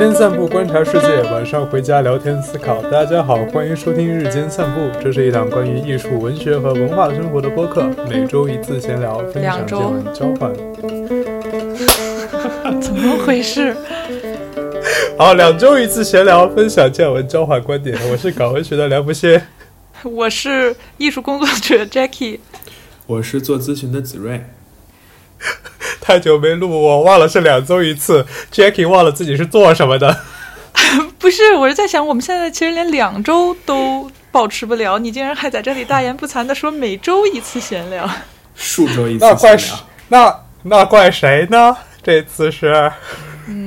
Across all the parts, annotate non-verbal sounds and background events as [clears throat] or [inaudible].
天散步，观察世界；晚上回家聊天思考。大家好，欢迎收听日间散步，这是一档关于艺术、文学和文化生活的播客，每周一次闲聊，分享见闻，交换。怎么回事？好，两周一次闲聊，分享见闻，交换观点。我是搞文学的梁不歇，我是艺术工作者 Jackie，我是做咨询的子睿。太久没录，我忘了是两周一次。Jackie 忘了自己是做什么的。[laughs] 不是，我是在想，我们现在其实连两周都保持不了，你竟然还在这里大言不惭的说每周一次闲聊，数周一次那怪闲聊那那怪谁呢？这次是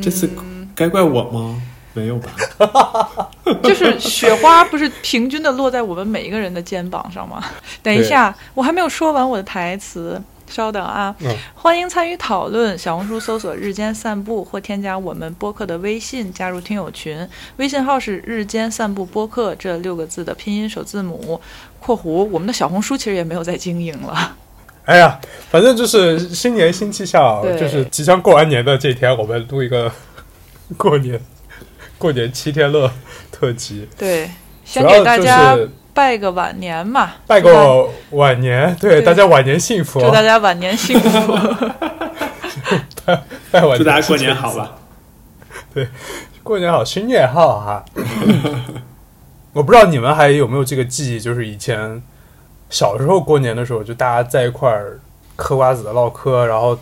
这次该怪我吗？没有吧？[laughs] 就是雪花不是平均的落在我们每一个人的肩膀上吗？等一下，我还没有说完我的台词。稍等啊！嗯欢迎参与讨论。小红书搜索“日间散步”或添加我们播客的微信，加入听友群。微信号是“日间散步播客”这六个字的拼音首字母（括弧）。我们的小红书其实也没有在经营了。哎呀，反正就是新年新气象，就是即将过完年的这天，我们录一个 [laughs] 过年过年七天乐特辑，对，先给大家就是拜个晚年嘛，拜个晚年，对对大家晚年幸福，祝大家晚年幸福。[laughs] 拜晚年，祝大家过年好吧！[laughs] 对过年好，新年好哈！[laughs] 我不知道你们还有没有这个记忆，就是以前小时候过年的时候，就大家在一块儿嗑瓜子、唠嗑，然后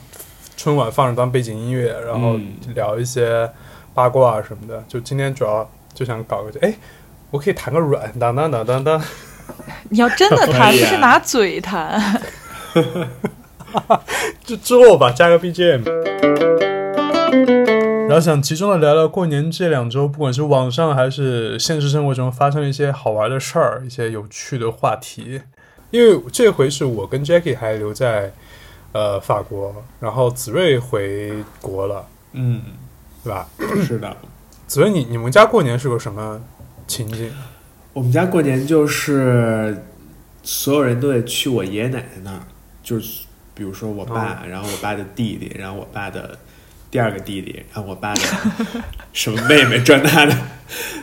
春晚放着当背景音乐，然后嗯聊一些八卦啊什么的。就今天主要就想搞个，哎，我可以弹个软，当当当当当，你要真的弹，不是拿嘴弹。[laughs] 就之后吧，加个 BGM。然后想集中的聊聊过年这两周，不管是网上还是现实生活中发生了一些好玩的事儿，一些有趣的话题。因为这回是我跟 Jackie 还留在呃法国，然后子睿回国了，嗯，对吧？是的，子睿，你你们家过年是个什么情景？我们家过年就是所有人都得去我爷爷奶奶那儿，就是比如说我爸，然后我爸的弟弟，然后我爸的第二个弟弟，然后我爸的 [laughs] 什么妹妹这那的，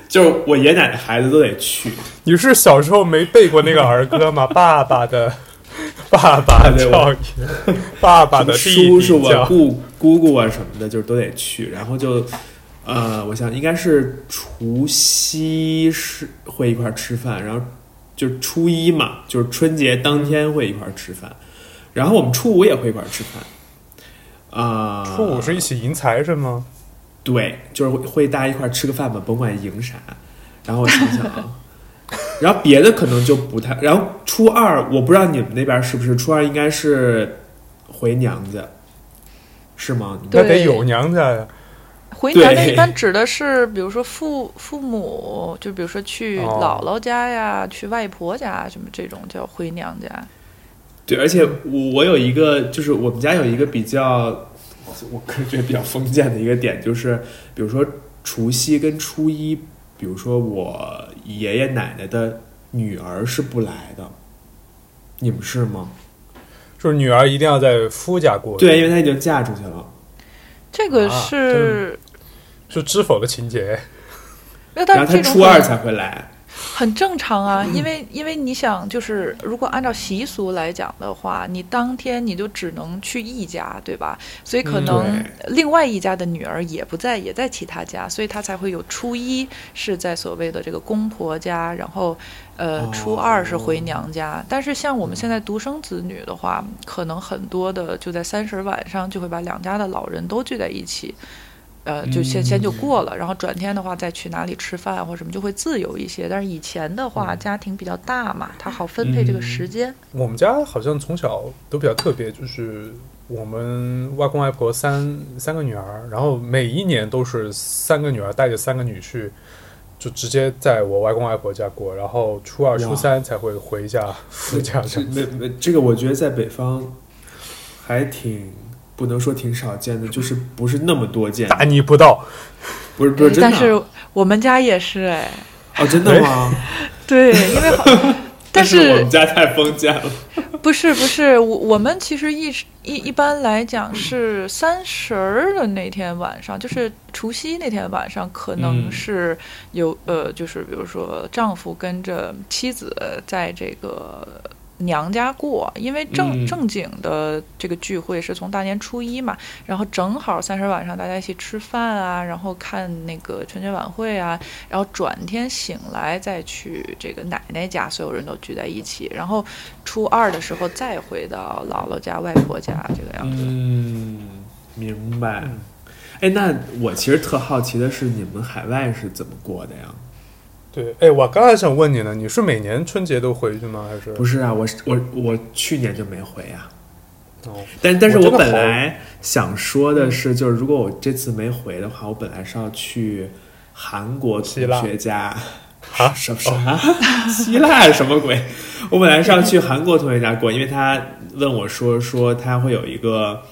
就是我爷爷奶奶孩子都得去。你是小时候没背过那个儿歌吗？[laughs] 爸爸的爸爸对叫爷，爸爸的弟弟叔叔啊、叫。姑姑姑啊什么的，就是都得去。然后就，呃，我想应该是除夕是会一块吃饭，然后就初一嘛，就是春节当天会一块吃饭，然后我们初五也会一块吃饭。啊、初五是一起迎财神吗？对，就是会大家一块吃个饭嘛，甭管迎啥。然后我想想啊，然后别的可能就不太。然后初二，我不知道你们那边是不是初二应该是回娘家，是吗？那得有娘家呀。回娘家一般指的是，比如说父父母，就比如说去哦姥姥家呀，去外婆家什么这种叫回娘家。对，而且我我有一个，就是我们家有一个比较，我个人觉得比较封建的一个点，就是比如说除夕跟初一，比如说我爷爷奶奶的女儿是不来的，你们是吗？就是女儿一定要在夫家过，，对，因为她已经嫁出去了。这个啊是，是知否的情节。那但然这种初二才会来。很正常啊，因为因为你想，就是如果按照习俗来讲的话，你当天你就只能去一家，对吧？所以可嗯能另外一家的女儿也不在，也在其他家，所以她才会有初一是在所谓的这个公婆家，然后呃哦初二是回娘家。但是像我们现在独生子女的话，可能很多的就在三十晚上就会把两家的老人都聚在一起。呃，就先先就过了，然后转天的话再去哪里吃饭或什么就会自由一些。但是以前的话，家庭比较大嘛，他好分配这个时间。我们家好像从小都比较特别，就是我们外公外婆三三个女儿，然后每一年都是三个女儿带着三个女婿，就直接在我外公外婆家过，然后初二、初三才会回一下夫家这样没没，这个我觉得在北方还挺不能说挺少见的，就是不是那么多见。大逆不道。不是不是真的但是我们家也是哎，哦，真的吗？[laughs] 对，因为好，[laughs] 但是我们家太封建了。不是不是，我我们其实一一一般来讲是三十儿的那天晚上，就是除夕那天晚上，可能嗯是有、呃，就是比如说丈夫跟着妻子在这个。娘家过，因为正嗯正经的这个聚会是从大年初一嘛，然后正好三十晚上大家一起吃饭啊，然后看那个春节晚会啊，然后转天醒来再去这个奶奶家，所有人都聚在一起，然后初二的时候再回到姥姥家、外婆家这个样子。嗯，明白。哎，那我其实特好奇的是，你们海外是怎么过的呀？对，哎，我刚才想问你呢，你是每年春节都回去吗？还是不是啊，我是我我去年就没回啊。哦，但但是我本来想说的是，就是如果我这次没回的话，我本来是要去韩国同学家。啊什么啥？希腊什么鬼？我本来是要去韩国同学家过，因为他问我说说他会有一个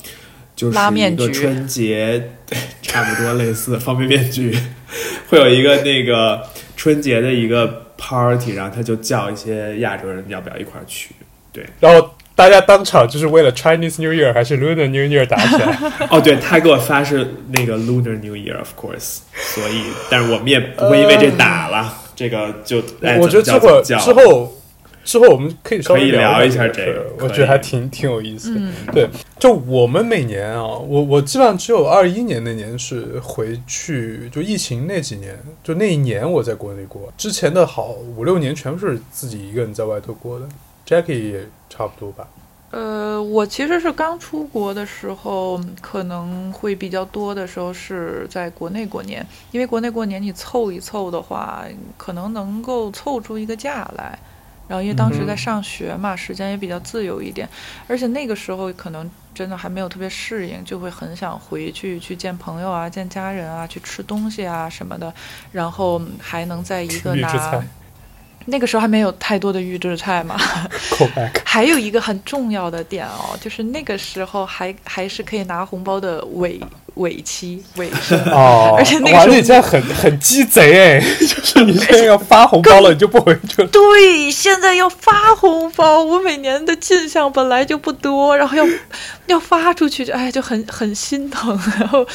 就是面一个春节，对，差不多类似方便面局，[laughs] 会有一个那个春节的一个 party，然后他就叫一些亚洲人要不要一块儿去。对然后大家当场就是为了 Chinese New Year 还是 Lunar New Year 打起来？[laughs] 哦，对他给我发是那个 Lunar New Year of course，所以但是我们也不会因为这打了，这个就哎我觉得怎这会之后之后我们可以稍微聊一一下这个我觉得还挺挺有意思的。嗯，对，就我们每年啊，我我基本上只有二一年那年是回去，就疫情那几年，就那一年我在国内过，之前的好五六年全部是自己一个人在外头过的。Jackie 也差不多吧。呃，我其实是刚出国的时候，可能会比较多的时候是在国内过年，因为国内过年你凑一凑的话，可能能够凑出一个假来。然后因为当时在嗯上学嘛，时间也比较自由一点，而且那个时候可能真的还没有特别适应，就会很想回去去见朋友啊、见家人啊、去吃东西啊什么的，然后还能在一个拿那个时候还没有太多的预制菜嘛，[laughs] 还有一个很重要的点哦，就是那个时候还还是可以拿红包的尾尾期尾声。[laughs] 哦，而且那个哇，时候你很很鸡贼哎，[laughs] 就是你现在要发红包了，你就不回去了。[laughs] 对，现在要发红包，我每年的进项本来就不多，然后要要发出去，哎，就很很心疼，然后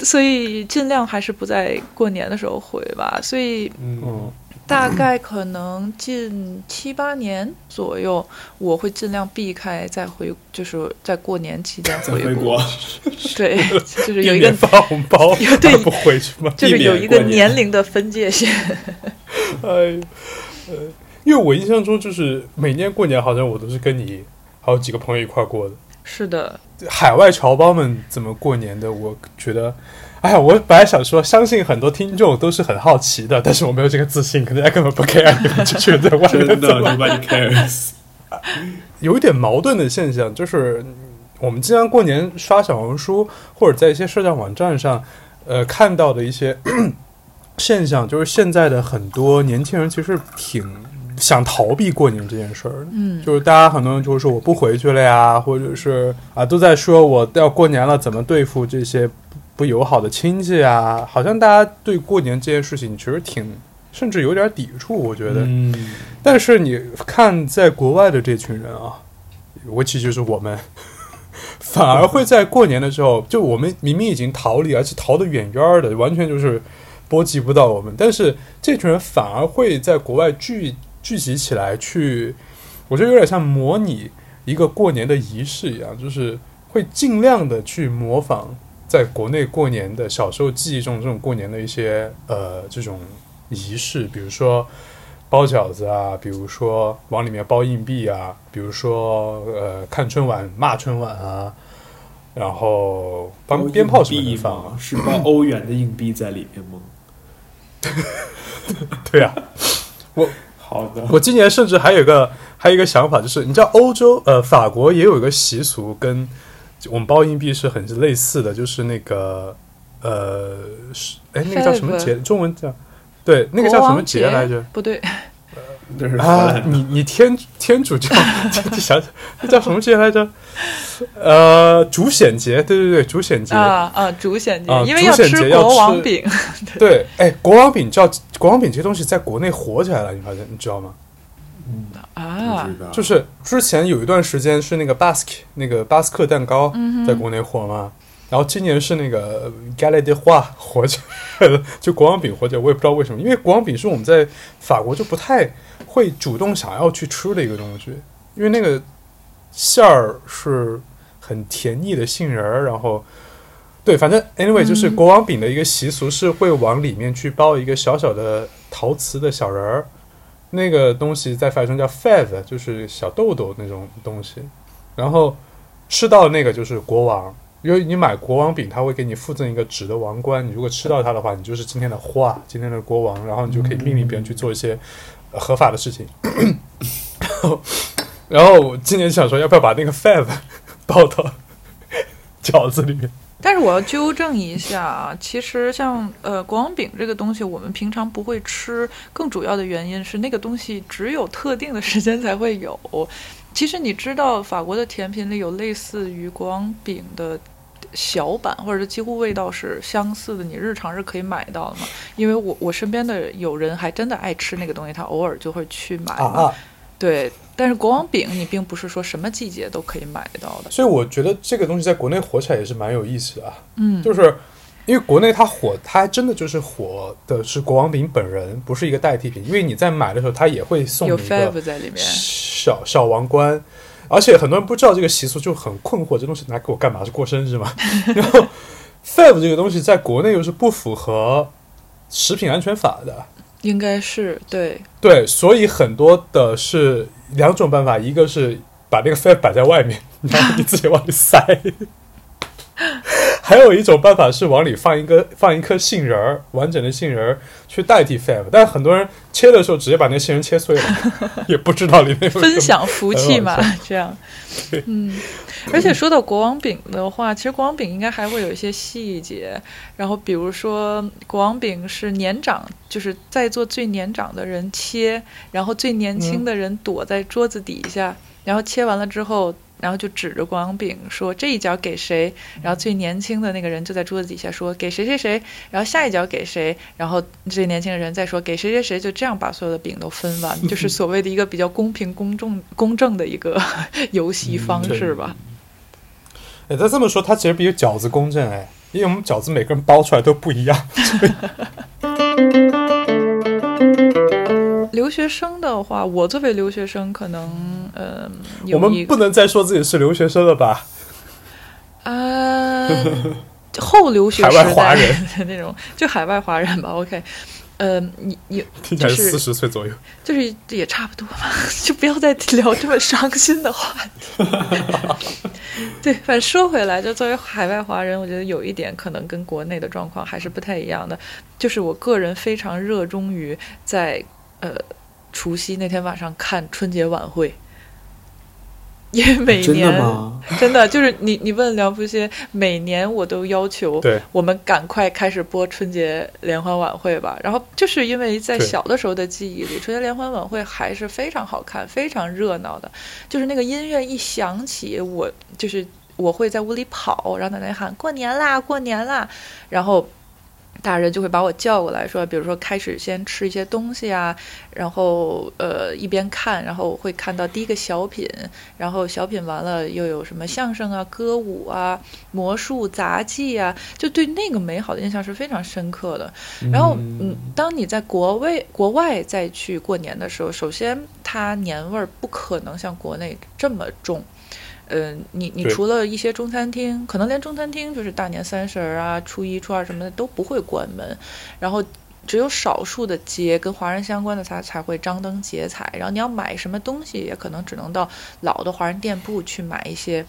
所以尽量还是不在过年的时候回吧。所以嗯，大概可能近七八年左右，我会尽量避开再回，就是在过年期间再回回国，[laughs] 对，就是有一个免发红包，[laughs] 对不回去吗？就是有一个年年龄的分界线。[laughs] 哎，呃，因为我印象中就是每年过年好像我都是跟你还有几个朋友一块儿过的。是的，海外侨胞们怎么过年的？我觉得，哎呀，我本来想说，相信很多听众都是很好奇的，但是我没有这个自信，可能大家根本不 care 你们这群人在外面真的 nobody cares。[laughs] 有一点矛盾的现象，就是我们经常过年刷小红书或者在一些社交网站上，呃，看到的一些 [coughs] 现象，就是现在的很多年轻人其实挺想逃避过年这件事儿的。嗯，就是大家很多人就会说我不回去了呀，或者是啊都在说我要过年了，怎么对付这些不不友好的亲戚啊？好像大家对过年这件事情其实挺，甚至有点抵触，我觉得。嗯，但是你看，在国外的这群人啊，尤其就是我们，[laughs] 反而会在过年的时候，就我们明明已经逃离，而且逃得远远的，完全就是波及不到我们，但是这群人反而会在国外聚聚集起来去，我觉得有点像模拟一个过年的仪式一样，就是会尽量的去模仿在国内过年的小时候记忆中这种过年的一些呃这种仪式，比如说包饺子啊，比如说往里面包硬币啊，比如说呃看春晚骂春晚啊，然后放鞭炮什么硬币的放啊？，是包欧元的硬币在里面吗？[laughs] 对啊。好的，我今年甚至还有一个还有一个想法，就是你知道欧洲呃法国也有一个习俗，跟我们包硬币是很类似的，就是那个呃是哎那个叫什么节？中文叫对那个叫什么节来着？？不对，[laughs] 这是啊，你你天天主教，你想想那叫什么节来着？呃，主显节，对对对，主显节。啊啊，主显节啊，因为要吃国王饼，[laughs] 对，哎，国王饼叫国王饼这东西在国内火起来了，你发现你知道吗？嗯，啊。就是之前有一段时间是那个 Basque 那个巴斯克蛋糕在国内火嘛，然后今年是那个 g a l a d e 花火起来了，[laughs] 就国王饼火起来，我也不知道为什么，因为国王饼是我们在法国就不太会主动想要去吃的一个东西，因为那个馅儿是很甜腻的杏仁儿，然后。对，反正 anyway 就是嗯国王饼的一个习俗是会往里面去包一个小小的陶瓷的小人儿，那个东西在法语中叫 fave，就是小豆豆那种东西。然后吃到那个就是国王，因为你买国王饼，他会给你附赠一个纸的王冠，你如果吃到它的话，你就是今天的花，今天的国王，然后你就可以命令别人去做一些合法的事情。然后，然后今年想说，要不要把那个 fave 包到 [laughs] 饺子里面？但是我要纠正一下啊，其实像呃国王饼这个东西，我们平常不会吃，更主要的原因是那个东西只有特定的时间才会有。其实你知道，法国的甜品里有类似于国王饼的小版，或者是几乎味道是相似的，你日常是可以买到的嘛？因为我我身边的有人还真的爱吃那个东西，他偶尔就会去买嘛。对，但是国王饼你并不是说什么季节都可以买到的。所以我觉得这个东西在国内火起来也是蛮有意思的啊。嗯，就是因为国内它火，它还真的就是火的是国王饼本人，不是一个代替品。因为你在买的时候，它也会送你有一个在里面。小小王冠，而且很多人不知道这个习俗，就很困惑，这东西拿给我干嘛？是过生日吗？[laughs] 然后 fave 这个东西在国内又是不符合食品安全法的。应该是对，对，所以很多的是两种办法，一个是把那个 fave 摆在外面，然后你自己往里塞；[laughs] 还有一种办法是往里放一个放一颗杏仁儿，完整的杏仁儿去代替 fave。但是很多人切的时候直接把那杏仁切碎了，[laughs] 也不知道里面有分享福气嘛，这样。嗯，而且说到国王饼的话，其实国王饼应该还会有一些细节。然后比如说，国王饼是年长，就是在座最年长的人切，然后最年轻的人躲在桌子底下，然后切完了之后。然后就指着国王饼说这一角给谁，然后最年轻的那个人就在桌子底下说给谁谁谁，然后下一角给谁，然后最年轻的人再说给谁谁谁，就这样把所有的饼都分完，就是所谓的一个比较公平、公正、[laughs] 公正的一个 [laughs] 游戏方式吧。哎，他这么说，他其实比饺子公正哎，因为我们饺子每个人包出来都不一样。[laughs] 留学生的话，我作为留学生，可能呃，我们不能再说自己是留学生了吧？啊、[laughs] 后留学海外华人的 [laughs] 那种，就海外华人吧。OK，呃，你你 [laughs] 听起来就是四十岁左右。就是也差不多吧，就不要再聊这么伤心的话题。对，反正说回来，就作为海外华人，我觉得有一点可能跟国内的状况还是不太一样的，就是我个人非常热衷于在呃除夕那天晚上看春节晚会。[laughs] 因为每真的年？[laughs] 真的就是你，你问梁福新，每年我都要求，我们赶快开始播春节联欢晚会吧。然后就是因为在小的时候的记忆里，春节联欢晚会还是非常好看、非常热闹的。就是那个音乐一响起，我就是我会在屋里跑，然后奶奶喊“过年啦，过年啦”，然后。大人就会把我叫过来说，比如说开始先吃一些东西啊，然后呃一边看，然后会看到第一个小品，然后小品完了又有什么相声啊、歌舞啊、魔术、杂技啊，就对那个美好的印象是非常深刻的。然后嗯，当你在国外国外再去过年的时候，首先它年味儿不可能像国内这么重。嗯，你你除了一些中餐厅，可能连中餐厅就是大年三十儿啊、初一、初二什么的都不会关门，然后只有少数的街跟华人相关的才才会张灯结彩。然后你要买什么东西，也可能只能到老的华人店铺去买一些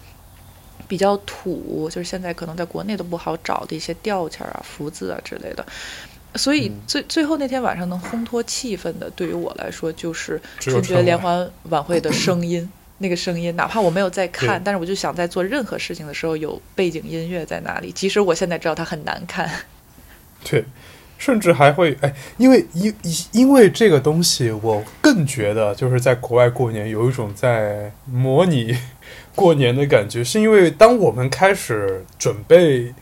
比较土，就是现在可能在国内都不好找的一些吊钱儿啊、福字啊之类的。所以嗯最最后那天晚上能烘托气氛的，对于我来说就是 [laughs] 春节联欢晚会的声音。那个声音，哪怕我没有在看，但是我就想在做任何事情的时候有背景音乐在哪里，即使我现在知道它很难看。对，甚至还会哎，因为因因为这个东西，我更觉得就是在国外过年有一种在模拟过年的感觉，是因为当我们开始准备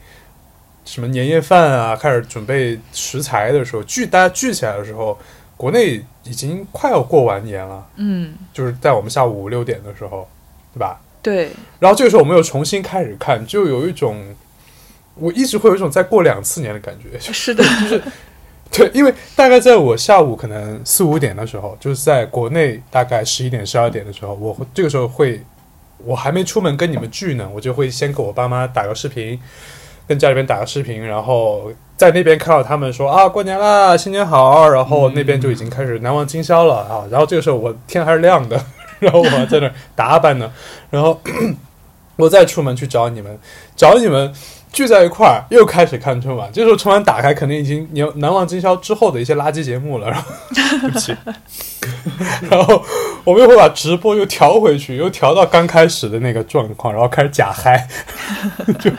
什么年夜饭啊，开始准备食材的时候，聚大家聚起来的时候，国内已经快要过完年了，嗯，就是在我们下午五六点的时候，对吧？对，然后这个时候我们又重新开始看，就有一种，我一直会有一种再过两次年的感觉，是的，[laughs] 就是对，因为大概在我下午可能四五点的时候，就是在国内大概十一点、十二点的时候，我会这个时候会，我还没出门跟你们聚呢，我就会先给我爸妈打个视频，跟家里边打个视频，然后在那边看到他们说啊过年啦，新年好，然后那边就已经开始难忘今宵了啊，然后这个时候我天还是亮的，然后我在那儿打扮呢，然后 [laughs] 我再出门去找你们，找你们。聚在一块儿，又开始看春晚。这时候春晚打开，肯定已经你难忘今宵之后的一些垃圾节目了。[laughs] 然后，对不起，然后我们又会把直播又调回去，又调到刚开始的那个状况，然后开始假嗨，[laughs] 就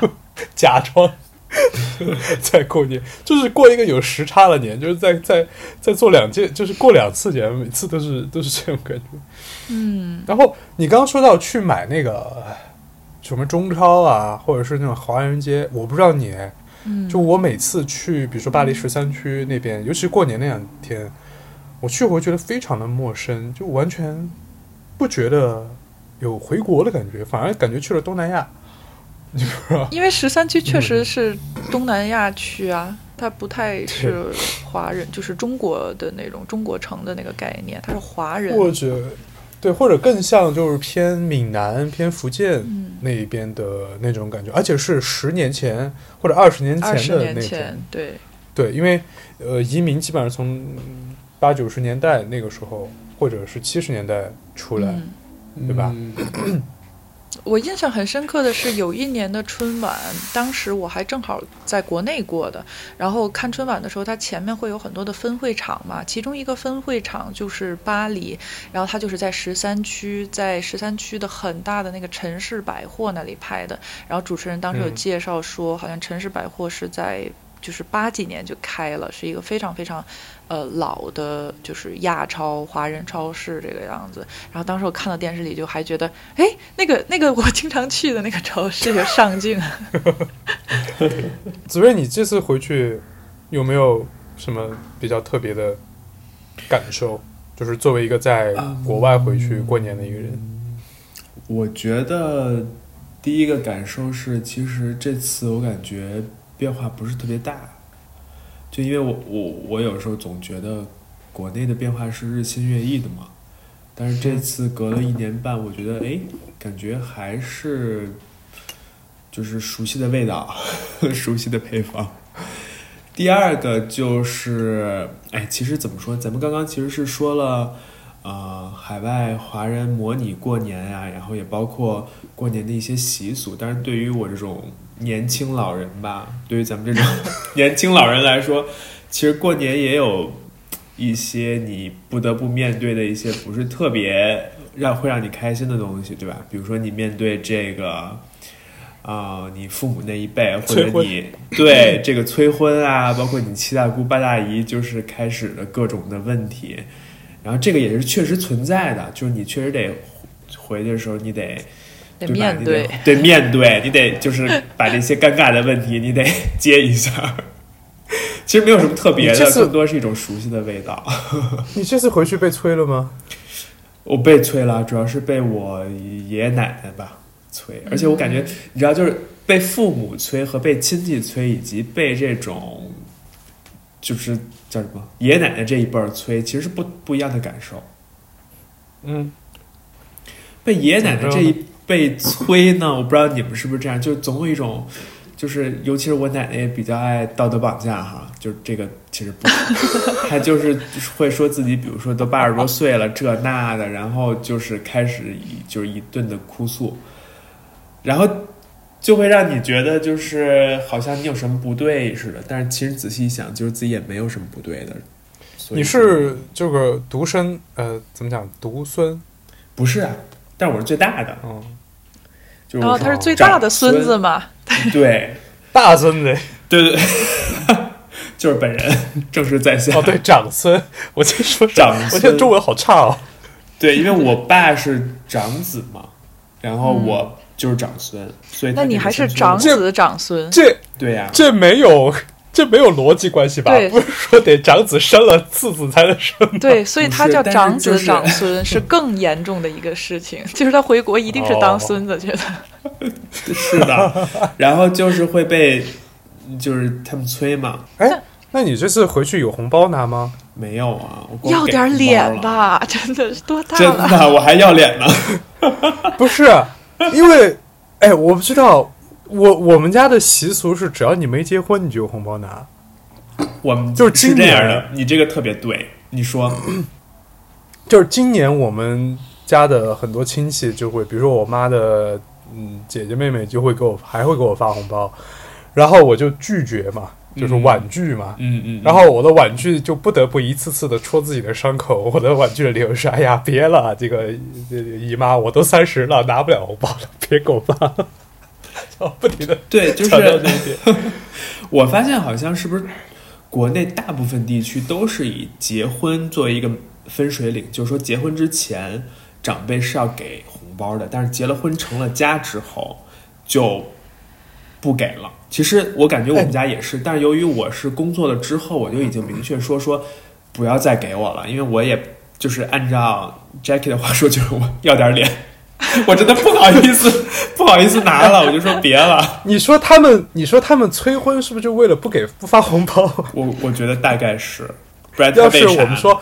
假装 [laughs] 在过年，就是过一个有时差的年，就是在在在做两件，就是过两次年，每次都是都是这种感觉。嗯，然后你刚刚说到去买那个。什么中超啊，或者是那种华人街，我不知道你，嗯，就我每次去，比如说巴黎十三区那边，尤其过年那两天，我去我会觉得非常的陌生，就完全不觉得有回国的感觉，反而感觉去了东南亚。[laughs] 因为十三区确实是东南亚区啊，它不太是华人，[laughs] 就是中国的那种中国城的那个概念，它是华人或者。对，或者更像就是偏闽南、偏福建那一边的那种感觉，而且是十年前或者二十年前的那种。对对，因为呃，移民基本上从八九十年代那个时候，或者是七十年代出来，对吧？[clears throat] 我印象很深刻的是，有一年的春晚，当时我还正好在国内过的。然后看春晚的时候，它前面会有很多的分会场嘛，其中一个分会场就是巴黎，然后它就是在十三区，在十三区的很大的那个城市百货那里拍的。然后主持人当时有介绍说，好像城市百货是在。就是八几年就开了，是一个非常非常，呃老的，就是亚超华人超市这个样子。然后当时我看到电视里，就还觉得，哎，那个那个我经常去的那个超市有上镜。[laughs] 子睿，你这次回去有没有什么比较特别的感受？就是作为一个在国外回去过年的一个人，我觉得第一个感受是，其实这次我感觉。变化不是特别大，就因为我我我有时候总觉得国内的变化是日新月异的嘛，但是这次隔了一年半，我觉得哎，感觉还是就是熟悉的味道，[laughs] 熟悉的配方。第二个就是哎，其实怎么说，咱们刚刚其实是说了呃海外华人模拟过年呀，然后也包括过年的一些习俗，但是对于我这种。年轻老人吧，对于咱们这种 [laughs] 年轻老人来说，其实过年也有一些你不得不面对的一些不是特别让会让你开心的东西，对吧？比如说你面对这个啊，你父母那一辈，或者你对 [laughs] 这个催婚啊，包括你七大姑八大姨，就是开始的各种的问题，然后这个也是确实存在的，就是你确实得回去的时候，你得。得面对，对面对，你得就是把这些尴尬的问题，你得 [laughs] 接一下。其实没有什么特别的，更多是一种熟悉的味道。[laughs] 你这次回去被催了吗？我被催了，主要是被我爷爷奶奶吧催，而且我感觉，你知道，就是被父母催和被亲戚催，以及被这种就是叫什么爷爷奶奶这一辈儿催，其实是不不一样的感受。嗯，被爷爷奶奶这一。被催呢？我不知道你们是不是这样，就总有一种，就是尤其是我奶奶也比较爱道德绑架哈，就是这个其实不，[laughs] 她就是会说自己，比如说都八十多岁了这那的，然后就是开始一就是一顿的哭诉，然后就会让你觉得就是好像你有什么不对似的，但是其实仔细一想，就是自己也没有什么不对的。你是这个独生呃，怎么讲独孙？不是啊，但我是最大的。嗯。然后他是最大的孙子嘛？[laughs] 对，大孙子，对对，[laughs] 就是本人，正式在线。哦，对，长孙，我在说长孙，我现在中文好差哦。[laughs] 对，因为我爸是长子嘛，然后我就是长孙，所以那你还是长子长孙？这对呀，这没有，这没有逻辑关系吧？对不是说得长子生了次子才能生吗？对，所以他叫长子就是长孙是更严重的一个事情，[laughs] 就是他回国一定是哦当孙子去的。是的，然后就是会被，就是他们催嘛。哎，那你这次回去有红包拿吗？没有啊，我要点。脸吧，真的是多大了真？的，我还要脸呢。[laughs] 不是，因为哎，我不知道，我我们家的习俗是，只要你没结婚，你就有红包拿。我们就是今年这样的，你这个特别对。你说，[clears throat] 就是今年我们家的很多亲戚就会，比如说我妈的嗯姐姐妹妹就会给我还会给我发红包，然后我就拒绝嘛，就是嗯婉拒嘛。嗯嗯，然后我的婉拒就不得不一次次的戳自己的伤口。我的婉拒的理由是：哎呀，别了，这个这个姨妈，我都三十了，拿不了红包了，别给我发了。然后不停的 [laughs] 对，就是。[laughs] 我发现好像是不是国内大部分地区都是以结婚作为一个分水岭，就是说结婚之前长辈是要给红包的，但是结了婚成了家之后就不给了。其实我感觉我们家也是，但是由于我是工作了之后，我就已经明确说说不要再给我了，因为我也就是按照 Jackie 的话说，就是我要点脸。[laughs] 我真的不好意思，[laughs] 不好意思拿了，我就说别了。你说他们，你说他们催婚是不是就为了不给不发红包？我我觉得大概是，不然他要是我们说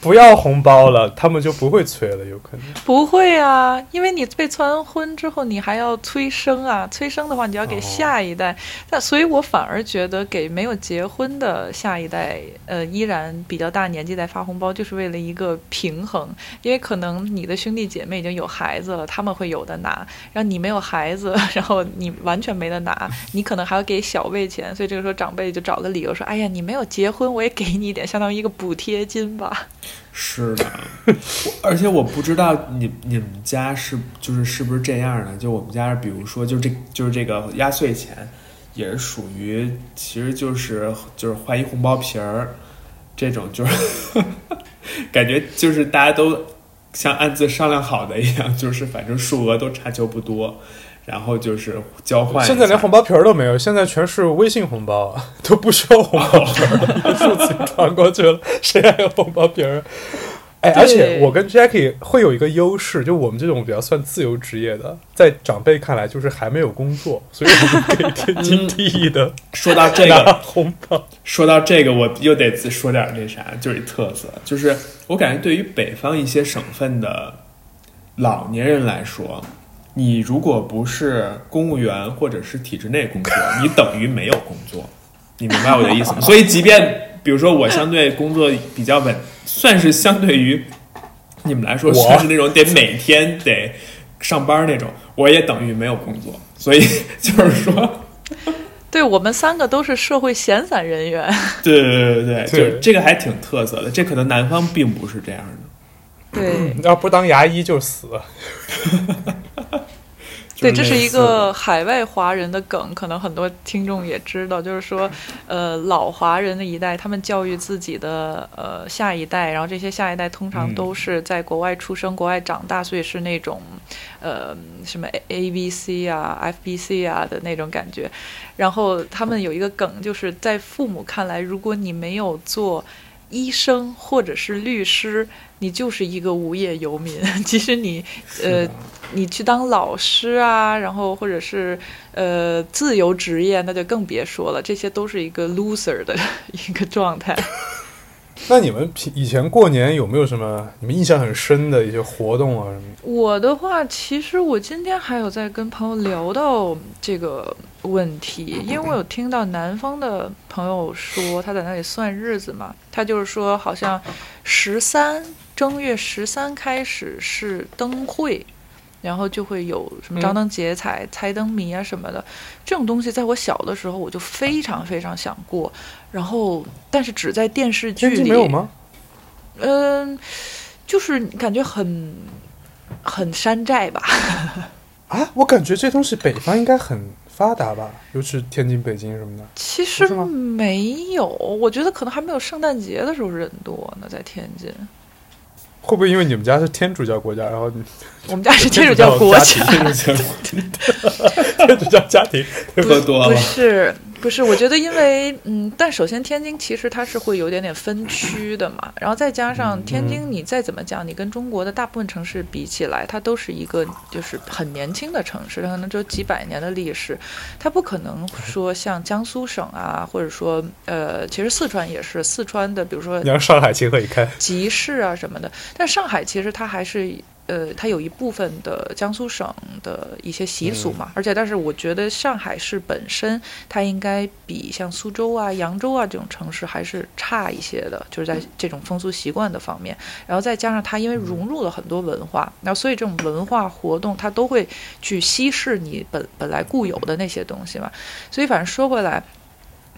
不要红包了，他们就不会催了，有可能。不会啊，因为你被催婚之后，你还要催生啊，催生的话，你就要给哦下一代。那、所以我反而觉得给没有结婚的下一代，呃，依然比较大年纪在发红包，就是为了一个平衡。因为可能你的兄弟姐妹已经有孩子了，他们会有的拿，然后你没有孩子，然后你完全没得拿，[laughs] 你可能还要给小辈钱，所以这个时候长辈就找个理由说：“哎呀，你没有结婚，我也给你一点，相当于一个补贴金吧。”是的，[laughs] 而且我不知道你你们家是就是是不是这样的？就我们家，比如说就这就是这个压岁钱，也是属于其实就是就是换一红包皮儿这种，就是 [laughs] 感觉就是大家都像暗自商量好的一样，就是反正数额都差球不多，然后就是交换。现在连红包皮儿都没有，现在全是微信红包，[laughs] 都不需要红包皮儿了，一个数字传过去了，[laughs] 谁还有红包皮儿？哎，而且我跟 Jackie 会有一个优势，就我们这种比较算自由职业的，在长辈看来就是还没有工作，所以我们可以天经地义的说到这个，红包。说到这个，我又得说点那啥，就是特色，就是我感觉对于北方一些省份的老年人来说，你如果不是公务员或者是体制内工作，你等于没有工作，你明白我的意思吗？[laughs] 所以，即便比如说我相对工作比较稳，算是相对于你们来说我算是那种得每天得上班那种，我也等于没有工作，所以就是说。[laughs] 对我们三个都是社会闲散人员。对对对对，对就是这个还挺特色的，这可能南方并不是这样的。对，要不当牙医就死了。对，这是一个海外华人的梗，可能很多听众也知道，就是说，[laughs] 呃，老华人的一代，他们教育自己的呃下一代，然后这些下一代通常嗯都是在国外出生、国外长大，所以是那种，呃，什么 A A B C 啊、F B C 啊的那种感觉。然后他们有一个梗，就是在父母看来，如果你没有做医生或者是律师，你就是一个无业游民。[laughs] 其实你呃，你去当老师啊，然后或者是呃自由职业，那就更别说了，这些都是一个 loser 的 [laughs] 一个状态。[laughs] 那你们平以前过年有没有什么你们印象很深的一些活动啊什么？我的话，其实我今天还有在跟朋友聊到这个问题，因为我有听到南方的朋友说他在那里算日子嘛，他就是说好像十三正月十三开始是灯会。然后就会有什么张灯结彩、猜灯谜啊什么的，这种东西在我小的时候我就非常非常想过，然后但是只在电视剧里没有吗？嗯，就是感觉很很山寨吧。[laughs] 啊，我感觉这东西北方应该很发达吧，尤其是天津、北京什么的。其实没有，我觉得可能还没有圣诞节的时候人多呢，在天津。会不会因为你们家是天主教国家，然后你我们家是天主教国家，天主教家庭。喝多不。是不是，我觉得因为嗯，但首先天津其实它是会有点点分区的嘛，然后再加上天津，你再怎么讲，你跟中国的大部分城市比起来，它都是一个就是很年轻的城市，它可能只有几百年的历史，它不可能说像江苏省啊，或者说呃，其实四川也是四川的，比如说你让上海情何以堪？集市啊什么的。但上海其实它还是呃，它有一部分的江苏省的一些习俗嘛，而且但是我觉得上海市本身它应该比像苏州啊、扬州啊这种城市还是差一些的，就是在这种风俗习惯的方面。然后再加上它因为融入了很多文化，然后所以这种文化活动它都会去稀释你本本来固有的那些东西嘛。所以反正说回来。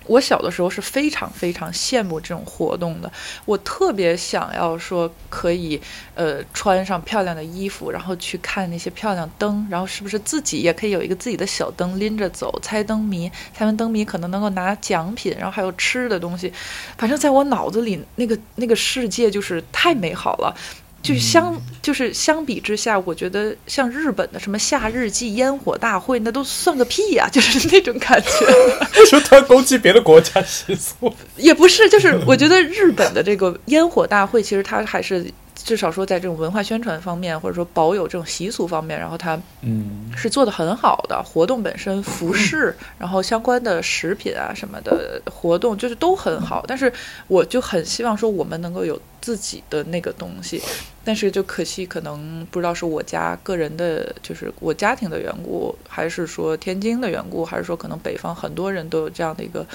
我小的时候是非常非常羡慕这种活动的，我特别想要说可以，呃，穿上漂亮的衣服，然后去看那些漂亮灯，然后是不是自己也可以有一个自己的小灯拎着走，猜灯谜，猜完灯谜可能能够拿奖品，然后还有吃的东西，反正在我脑子里那个那个世界就是太美好了。就相就是相比之下，我觉得像日本的什么夏日祭烟火大会，那都算个屁呀、[laughs] 就是那种感觉。[laughs] 为什么突然攻击别的国家习俗？也不是，就是我觉得日本的这个烟火大会，其实它还是至少说在这种文化宣传方面，或者说保有这种习俗方面，然后它嗯，是做的很好的。活动本身、服饰，然后相关的食品啊什么的活动，就是都很好。但是我就很希望说，我们能够有自己的那个东西。但是就可惜，可能不知道是我家个人的，就是我家庭的缘故，还是说天津的缘故，还是说可能北方很多人都有这样的一个，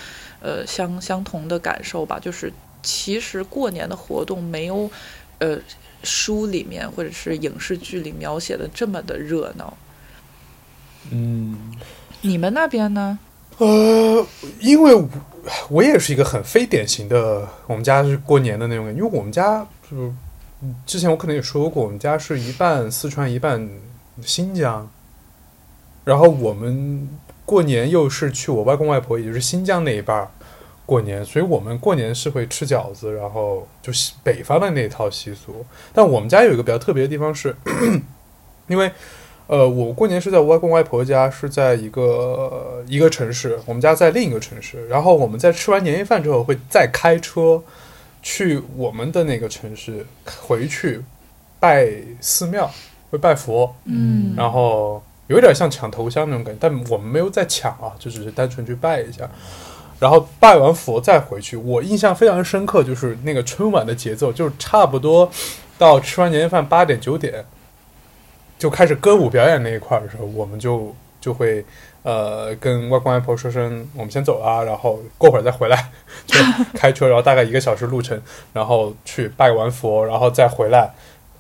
呃，相相同的感受吧。就是其实过年的活动没有，呃，书里面或者是影视剧里描写的这么的热闹。嗯，你们那边呢？呃，因为我我也是一个很非典型的，我们家是过年的那种感觉，因为我们家就是之前我可能也说过，我们家是一半四川一半新疆，然后我们过年又是去我外公外婆，也就是新疆那一半儿过年，所以我们过年是会吃饺子，然后就是北方的那一套习俗。但我们家有一个比较特别的地方是，[clears throat] 因为呃，我过年是在我外公外婆家，是在一个一个城市，我们家在另一个城市。然后我们在吃完年夜饭之后，会再开车去我们的那个城市，回去拜寺庙，会拜佛，嗯然后有点像抢头香那种感觉，但我们没有在抢啊，就只是单纯去拜一下。然后拜完佛再回去，我印象非常深刻，就是那个春晚的节奏，就是差不多到吃完年夜饭八点九点，就开始歌舞表演那一块的时候，我们就就会呃跟外公外婆说声我们先走啊，然后过会儿再回来，[laughs] 就开车，然后大概一个小时路程，然后去拜完佛，然后再回来，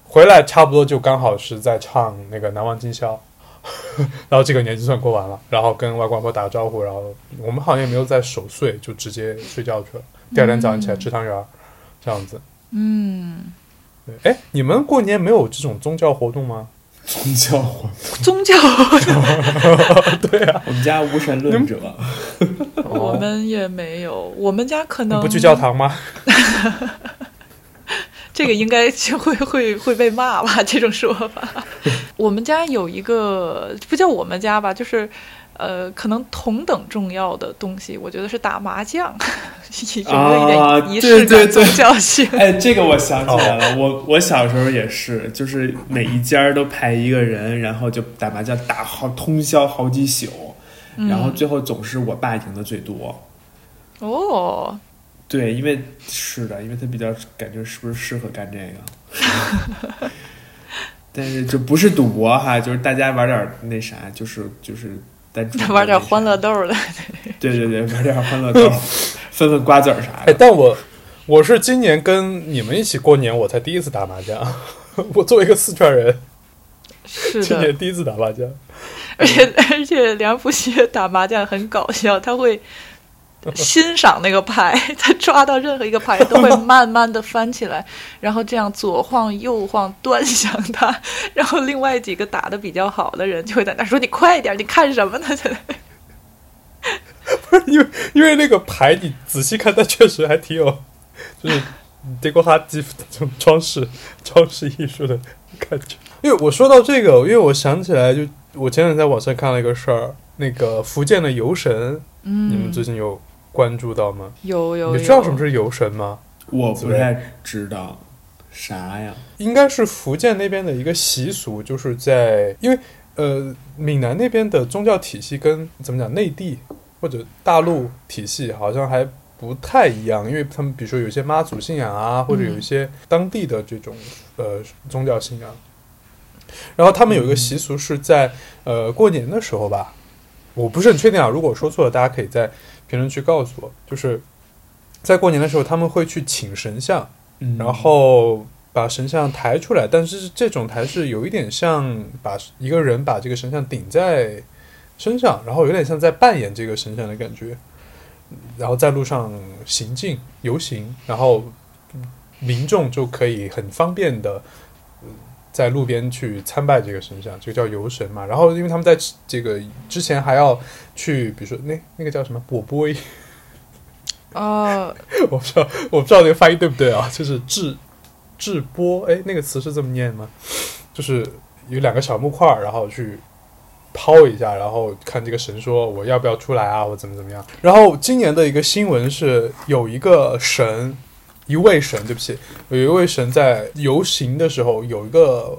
回来差不多就刚好是在唱那个《难忘今宵》。[laughs] 然后这个年就算过完了，然后跟外公外婆打个招呼，然后我们好像也没有在守岁，就直接睡觉去了。第二天早上起来吃汤圆儿，这样子。嗯，对，哎，你们过年没有这种宗教活动吗？宗教活动，宗教 [laughs] 对啊，我们家无神论者，[laughs] 我们也没有，我们家可能不去教堂吗？这个应该就会 [laughs] 会会被骂吧？这种说法，[laughs] 我们家有一个不叫我们家吧，就是呃，可能同等重要的东西，我觉得是打麻将，有没有一啊点仪式感、宗教 [laughs] 性？哎，这个我想起来了，我我小时候也是，就是每一家都派一个人，然后就打麻将打好通宵好几宿，然后最后总是我爸赢的最多。哦，对，因为是的，因为他比较感觉是不是适合干这个，[laughs] 但是就不是赌博哈，就是大家玩点那啥，就是就是单纯地玩点欢乐，豆儿的，对对对，玩点欢乐豆，[laughs] 分分瓜子儿啥哎，的。但我我是今年跟你们一起过年，我才第一次打麻将。[laughs] 我作为一个四川人，是今年，第一次打麻将。而且而且梁福学打麻将很搞笑，他会 [laughs] 欣赏那个牌，他抓到任何一个牌都会慢慢的翻起来，然后这样左晃右晃端详它，然后另外几个打的比较好的人就会在那说：“你快点，你看什么呢？”现 [laughs] 在不是因为因为那个牌，你仔细看，它确实还挺有，就是德国哈基夫的这种装饰装饰艺术的感觉。因为我说到这个，因为我想起来就，我前两天在网上看了一个事儿，那个福建的游神，嗯，你们最近有关注到吗？有有有，你知道什么是游神吗？我不太知道啥呀。应该是福建那边的一个习俗，就是在因为呃闽南那边的宗教体系跟怎么讲内地或者大陆体系好像还不太一样，因为他们比如说有一些妈祖信仰啊，或者有一些当地的这种呃宗教信仰，然后他们有一个习俗是在呃过年的时候吧，我不是很确定啊，如果说错了，大家可以在评论区告诉我，就是在过年的时候他们会去请神像。嗯然后把神像抬出来，但是这种抬是有一点像把一个人把这个神像顶在身上，然后有点像在扮演这个神像的感觉，然后在路上行进游行，然后民众就可以很方便的。在路边去参拜这个神像，这个叫游神嘛。然后，因为他们在这个之前还要去，比如说那那个叫什么波波呃，[laughs] 我不知道，我不知道那个发音对不对啊？就是智智波，哎，那个词是这么念吗？就是有两个小木块儿，然后去抛一下，然后看这个神说我要不要出来啊，或怎么怎么样。然后今年的一个新闻是有一个神，一位神，对不起，有一位神在游行的时候，有一个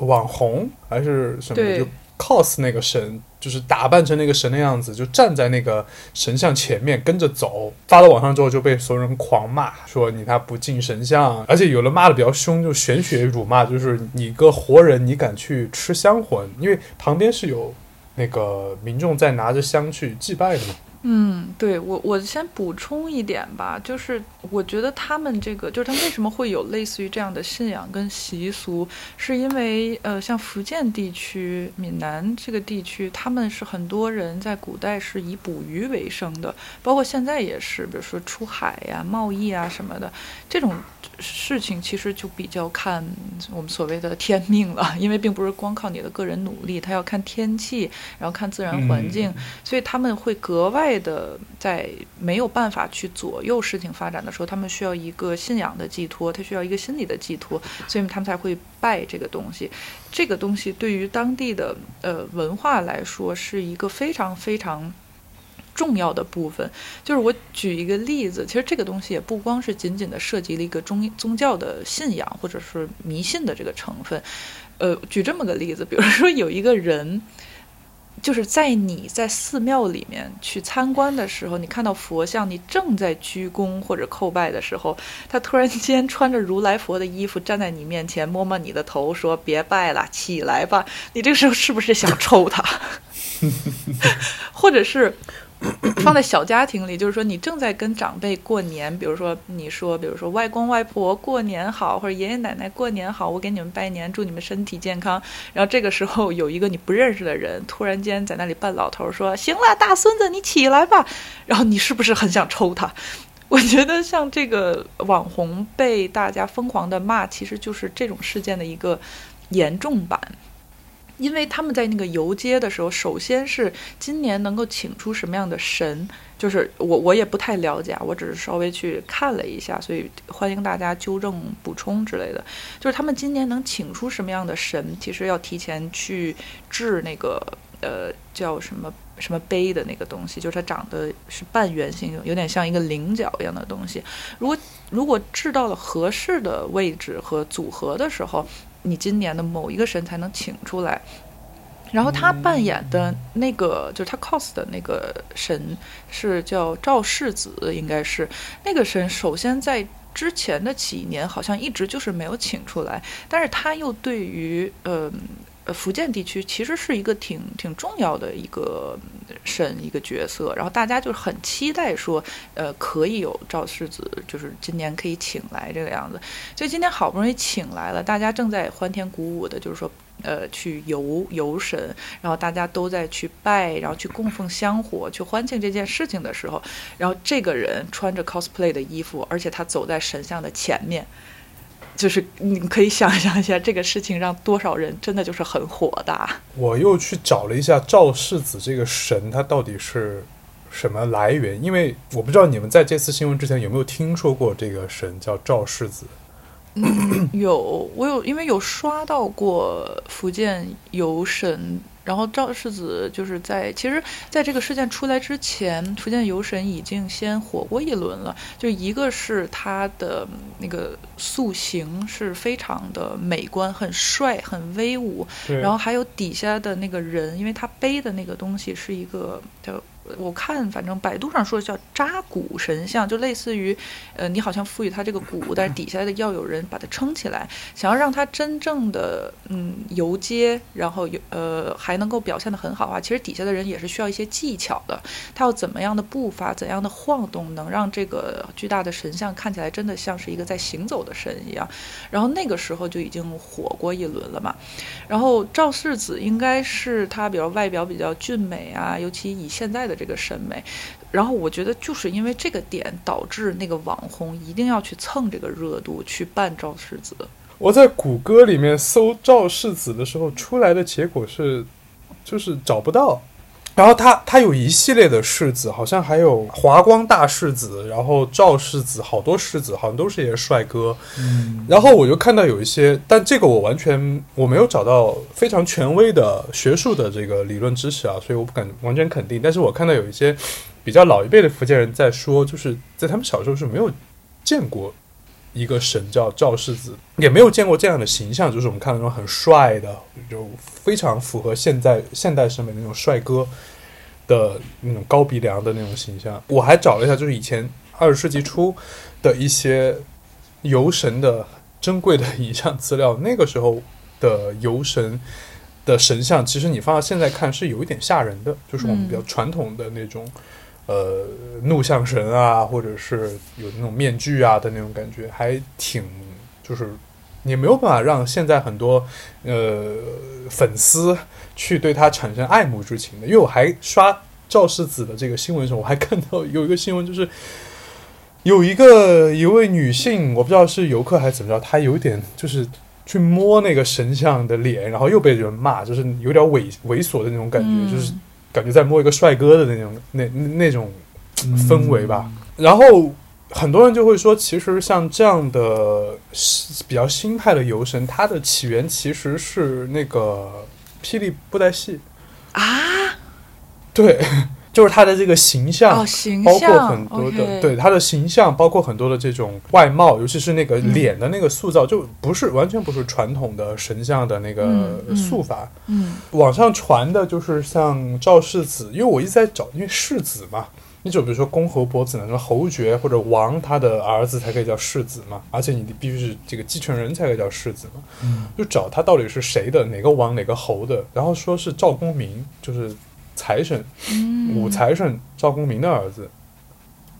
网红还是什么就 cos 那个神，就是打扮成那个神的样子，就站在那个神像前面跟着走。发到网上之后就被所有人狂骂，说你他不敬神像，而且有的骂的比较凶，就玄学辱骂，就是你个活人，你敢去吃香魂？因为旁边是有那个民众在拿着香去祭拜的嘛。嗯，对我我先补充一点吧，就是我觉得他们这个，就是他们为什么会有类似于这样的信仰跟习俗，是因为呃，像福建地区、闽南这个地区，他们是很多人在古代是以捕鱼为生的，包括现在也是，比如说出海呀、贸易啊什么的，这种事情其实就比较看我们所谓的天命了，因为并不是光靠你的个人努力，他要看天气，然后看自然环境。所以他们会格外的在没有办法去左右事情发展的时候，他们需要一个信仰的寄托，他需要一个心理的寄托，所以他们才会拜这个东西。这个东西对于当地的呃文化来说是一个非常非常。重要的部分就是我举一个例子，其实这个东西也不光是仅仅的涉及了一个宗宗教的信仰或者是迷信的这个成分。呃，举这么个例子，比如说有一个人，就是在你在寺庙里面去参观的时候，你看到佛像，你正在鞠躬或者叩拜的时候，他突然间穿着如来佛的衣服站在你面前，摸摸你的头，说：“别拜了，起来吧。”你这个时候是不是想抽他？[laughs] 或者是？[clears throat] 放在小家庭里，就是说你正在跟长辈过年，比如说你说，比如说外公外婆过年好，或者爷爷奶奶过年好，我给你们拜年，祝你们身体健康。然后这个时候有一个你不认识的人突然间在那里扮老头，说：“行了，大孙子，你起来吧。”然后你是不是很想抽他？[laughs] 我觉得像这个网红被大家疯狂的骂，其实就是这种事件的一个严重版。因为他们在那个游街的时候，首先是今年能够请出什么样的神，就是我我也不太了解，我只是稍微去看了一下，所以欢迎大家纠正补充之类的。就是他们今年能请出什么样的神，其实要提前去制那个呃叫什么什么碑的那个东西，就是它长得是半圆形，有点像一个菱角一样的东西。如果如果制到了合适的位置和组合的时候。你今年的某一个神才能请出来，然后他扮演的那个就是他 cos 的那个神是叫赵世子，应该是那个神。首先在之前的几年好像一直就是没有请出来，但是他又对于嗯呃福建地区其实是一个挺挺重要的一个神一个角色，然后大家就是很期待说呃可以有赵世子，就是今年可以请来这个样子。所以今天好不容易请来了，大家正在欢天鼓舞的，就是说，呃，去游游神，然后大家都在去拜，然后去供奉香火，去欢庆这件事情的时候，然后这个人穿着 cosplay 的衣服，而且他走在神像的前面，就是你可以想象一下，这个事情让多少人真的就是很火的。我又去找了一下赵世子这个神，他到底是什么来源？因为我不知道你们在这次新闻之前有没有听说过这个神叫赵世子。嗯有，我有，因为有刷到过福建游神，然后赵世子就是在其实在这个事件出来之前，福建游神已经先火过一轮了。就一个是他的那个塑形是非常的美观，很帅，很威武。然后还有底下的那个人，因为他背的那个东西是一个叫。我看，反正百度上说叫扎骨神像，就类似于，呃，你好像赋予它这个骨，但是底下的要有人把它撑起来，想要让它真正的嗯游街，然后有呃还能够表现得很好啊。其实底下的人也是需要一些技巧的，他要怎么样的步伐，怎样的晃动，能让这个巨大的神像看起来真的像是一个在行走的神一样。然后那个时候就已经火过一轮了嘛。然后赵世子应该是他，比如外表比较俊美啊，尤其以现在的这个审美，然后我觉得就是因为这个点导致那个网红一定要去蹭这个热度去扮赵世子。我在谷歌里面搜赵世子的时候，出来的结果是，就是找不到。然后他他有一系列的世子，好像还有华光大世子，然后赵世子，好多世子，好像都是一些帅哥。嗯，然后我就看到有一些，但这个我完全我没有找到非常权威的学术的这个理论知识啊，所以我不敢完全肯定。但是我看到有一些比较老一辈的福建人在说，就是在他们小时候是没有见过一个神叫赵世子，也没有见过这样的形象，就是我们看那种很帅的，就非常符合现在现代审美那种帅哥的那种高鼻梁的那种形象。我还找了一下，就是以前二十世纪初的一些游神的珍贵的影像资料，那个时候的游神的神像，其实你放到现在看是有一点吓人的，就是我们比较传统的那种。呃，怒相神啊，或者是有那种面具啊的那种感觉，还挺就是你没有办法让现在很多呃粉丝去对他产生爱慕之情的。因为我还刷赵世子的这个新闻的时候，我还看到有一个新闻，就是有一个一位女性，我不知道是游客还是怎么着，她有点就是去摸那个神像的脸，然后又被人骂，就是有点猥猥琐的那种感觉，就是感觉在摸一个帅哥的那种那那那种氛围吧。嗯。然后很多人就会说，其实像这样的比较新派的游神，它的起源其实是那个霹雳布袋戏，啊，对，就是他的这个形象。哦，形包括很多的对他的形象，包括很多的这种外貌，尤其是那个嗯脸的那个塑造，就不是完全不是传统的神像的那个塑法。嗯网上传的就是像赵世子，因为我一直在找，因为世子嘛，你就比如说公侯伯子呢，什么侯爵或者王他的儿子才可以叫世子嘛，而且你必须是这个继承人才可以叫世子嘛，嗯就找他到底是谁的，哪个王哪个侯的，然后说是赵公明，就是财神嗯，武财神赵公明的儿子。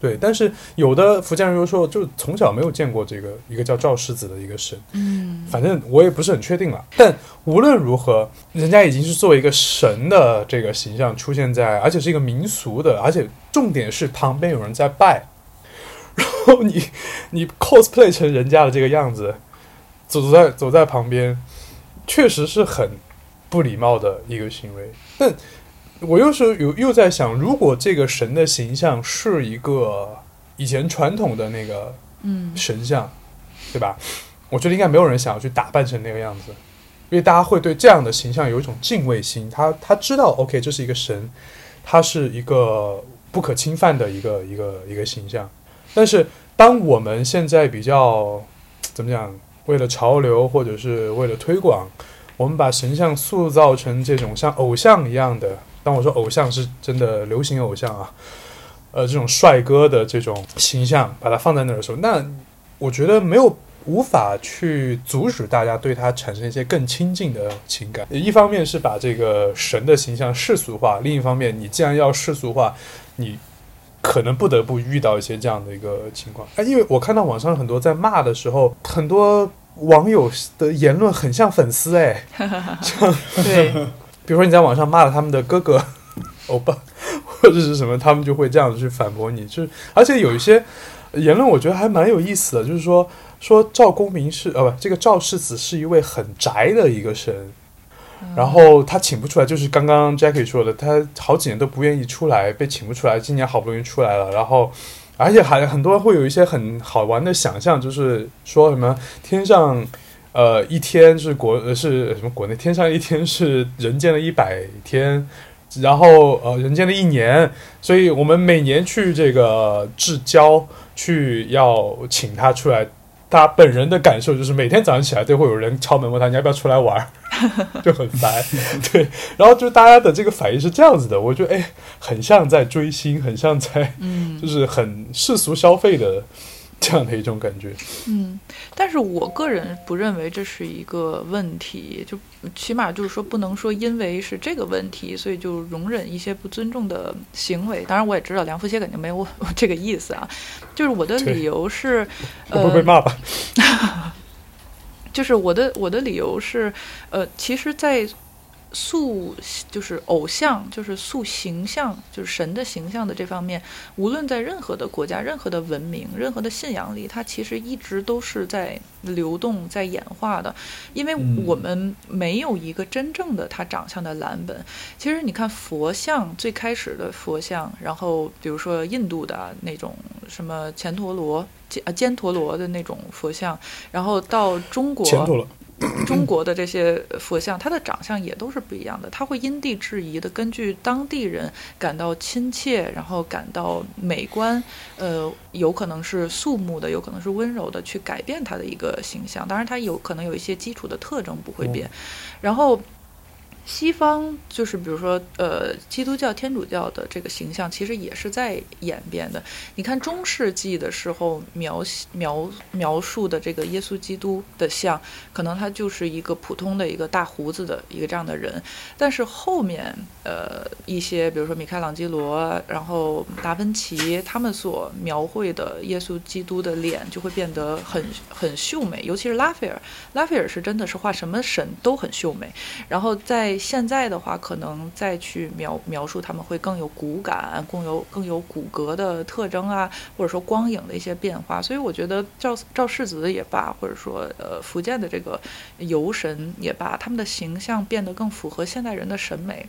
对，但是有的福建人又说，就从小没有见过这个一个叫赵世子的一个神，嗯反正我也不是很确定了。但无论如何，人家已经是作为一个神的这个形象出现在，而且是一个民俗的，而且重点是旁边有人在拜，然后你你 cosplay 成人家的这个样子，走在走在旁边，确实是很不礼貌的一个行为。但我又是有又在想，如果这个神的形象是一个以前传统的那个嗯神像，对吧？我觉得应该没有人想要去打扮成那个样子，因为大家会对这样的形象有一种敬畏心。他他知道，OK，这是一个神，他是一个不可侵犯的一个一个一个形象。但是当我们现在比较怎么讲，为了潮流或者是为了推广，我们把神像塑造成这种像偶像一样的。当我说偶像是真的流行偶像啊，呃，这种帅哥的这种形象，把它放在那儿的时候，那我觉得没有无法去阻止大家对他产生一些更亲近的情感。一方面是把这个神的形象世俗化，另一方面，你既然要世俗化，你可能不得不遇到一些这样的一个情况。哎，因为我看到网上很多在骂的时候，很多网友的言论很像粉丝哎，[laughs] 对，比如说你在网上骂了他们的哥哥、[laughs] 欧巴 [laughs] 或者是什么，他们就会这样子去反驳你。就是而且有一些言论，我觉得还蛮有意思的，就是说说赵公明是呃不，这个赵世子是一位很宅的一个神，然后他请不出来，就是刚刚 Jackie 说的，他好几年都不愿意出来，被请不出来，今年好不容易出来了，然后。而且还很多人会有一些很好玩的想象，就是说什么天上呃，一天是国呃是什么国内天上一天是人间的一百天，然后呃人间的一年，所以我们每年去这个至交去要请他出来，他本人的感受就是每天早上起来都会有人敲门问他 [laughs] 你要不要出来玩儿，就很烦，对，然后就大家的这个反应是这样子的，我觉得哎，很像在追星，很像在嗯。就是很世俗消费的 [laughs] 这样的一种感觉。嗯，但是我个人不认为这是一个问题，就起码就是说不能说因为是这个问题，所以就容忍一些不尊重的行为。当然，我也知道梁福歇肯定没有这个意思啊，就是我的理由是，[laughs] 呃不会被呃，骂吧？[laughs] 就是我的我的理由是，呃，其实，在塑就是偶像，就是塑形象，就是神的形象的这方面，无论在任何的国家、任何的文明、任何的信仰里，它其实一直都是在流动、在演化的，因为嗯。我们没有一个真正的他长相的蓝本。其实你看佛像最开始的佛像，然后比如说印度的那种什么犍陀罗、犍啊犍陀罗的那种佛像，然后到中国中国的这些佛像，它的长相也都是不一样的，它会因地制宜的，根据当地人感到亲切，然后感到美观，呃，有可能是肃穆的，有可能是温柔的，去改变它的一个形象。当然，它有可能有一些基础的特征不会变，然后。西方就是比如说，呃，基督教、天主教的这个形象其实也是在演变的。你看中世纪的时候描描描述的这个耶稣基督的像，可能他就是一个普通的一个大胡子的一个这样的人，但是后面呃一些比如说米开朗基罗，然后达芬奇他们所描绘的耶稣基督的脸就会变得很很秀美，尤其是拉斐尔，拉斐尔是真的是画什么神都很秀美，然后在现在的话，可能再去描描述他们会更有骨感，更有更有骨骼的特征啊，或者说光影的一些变化。所以我觉得赵赵世子也罢，或者说呃福建的这个游神也罢，他们的形象变得更符合现代人的审美。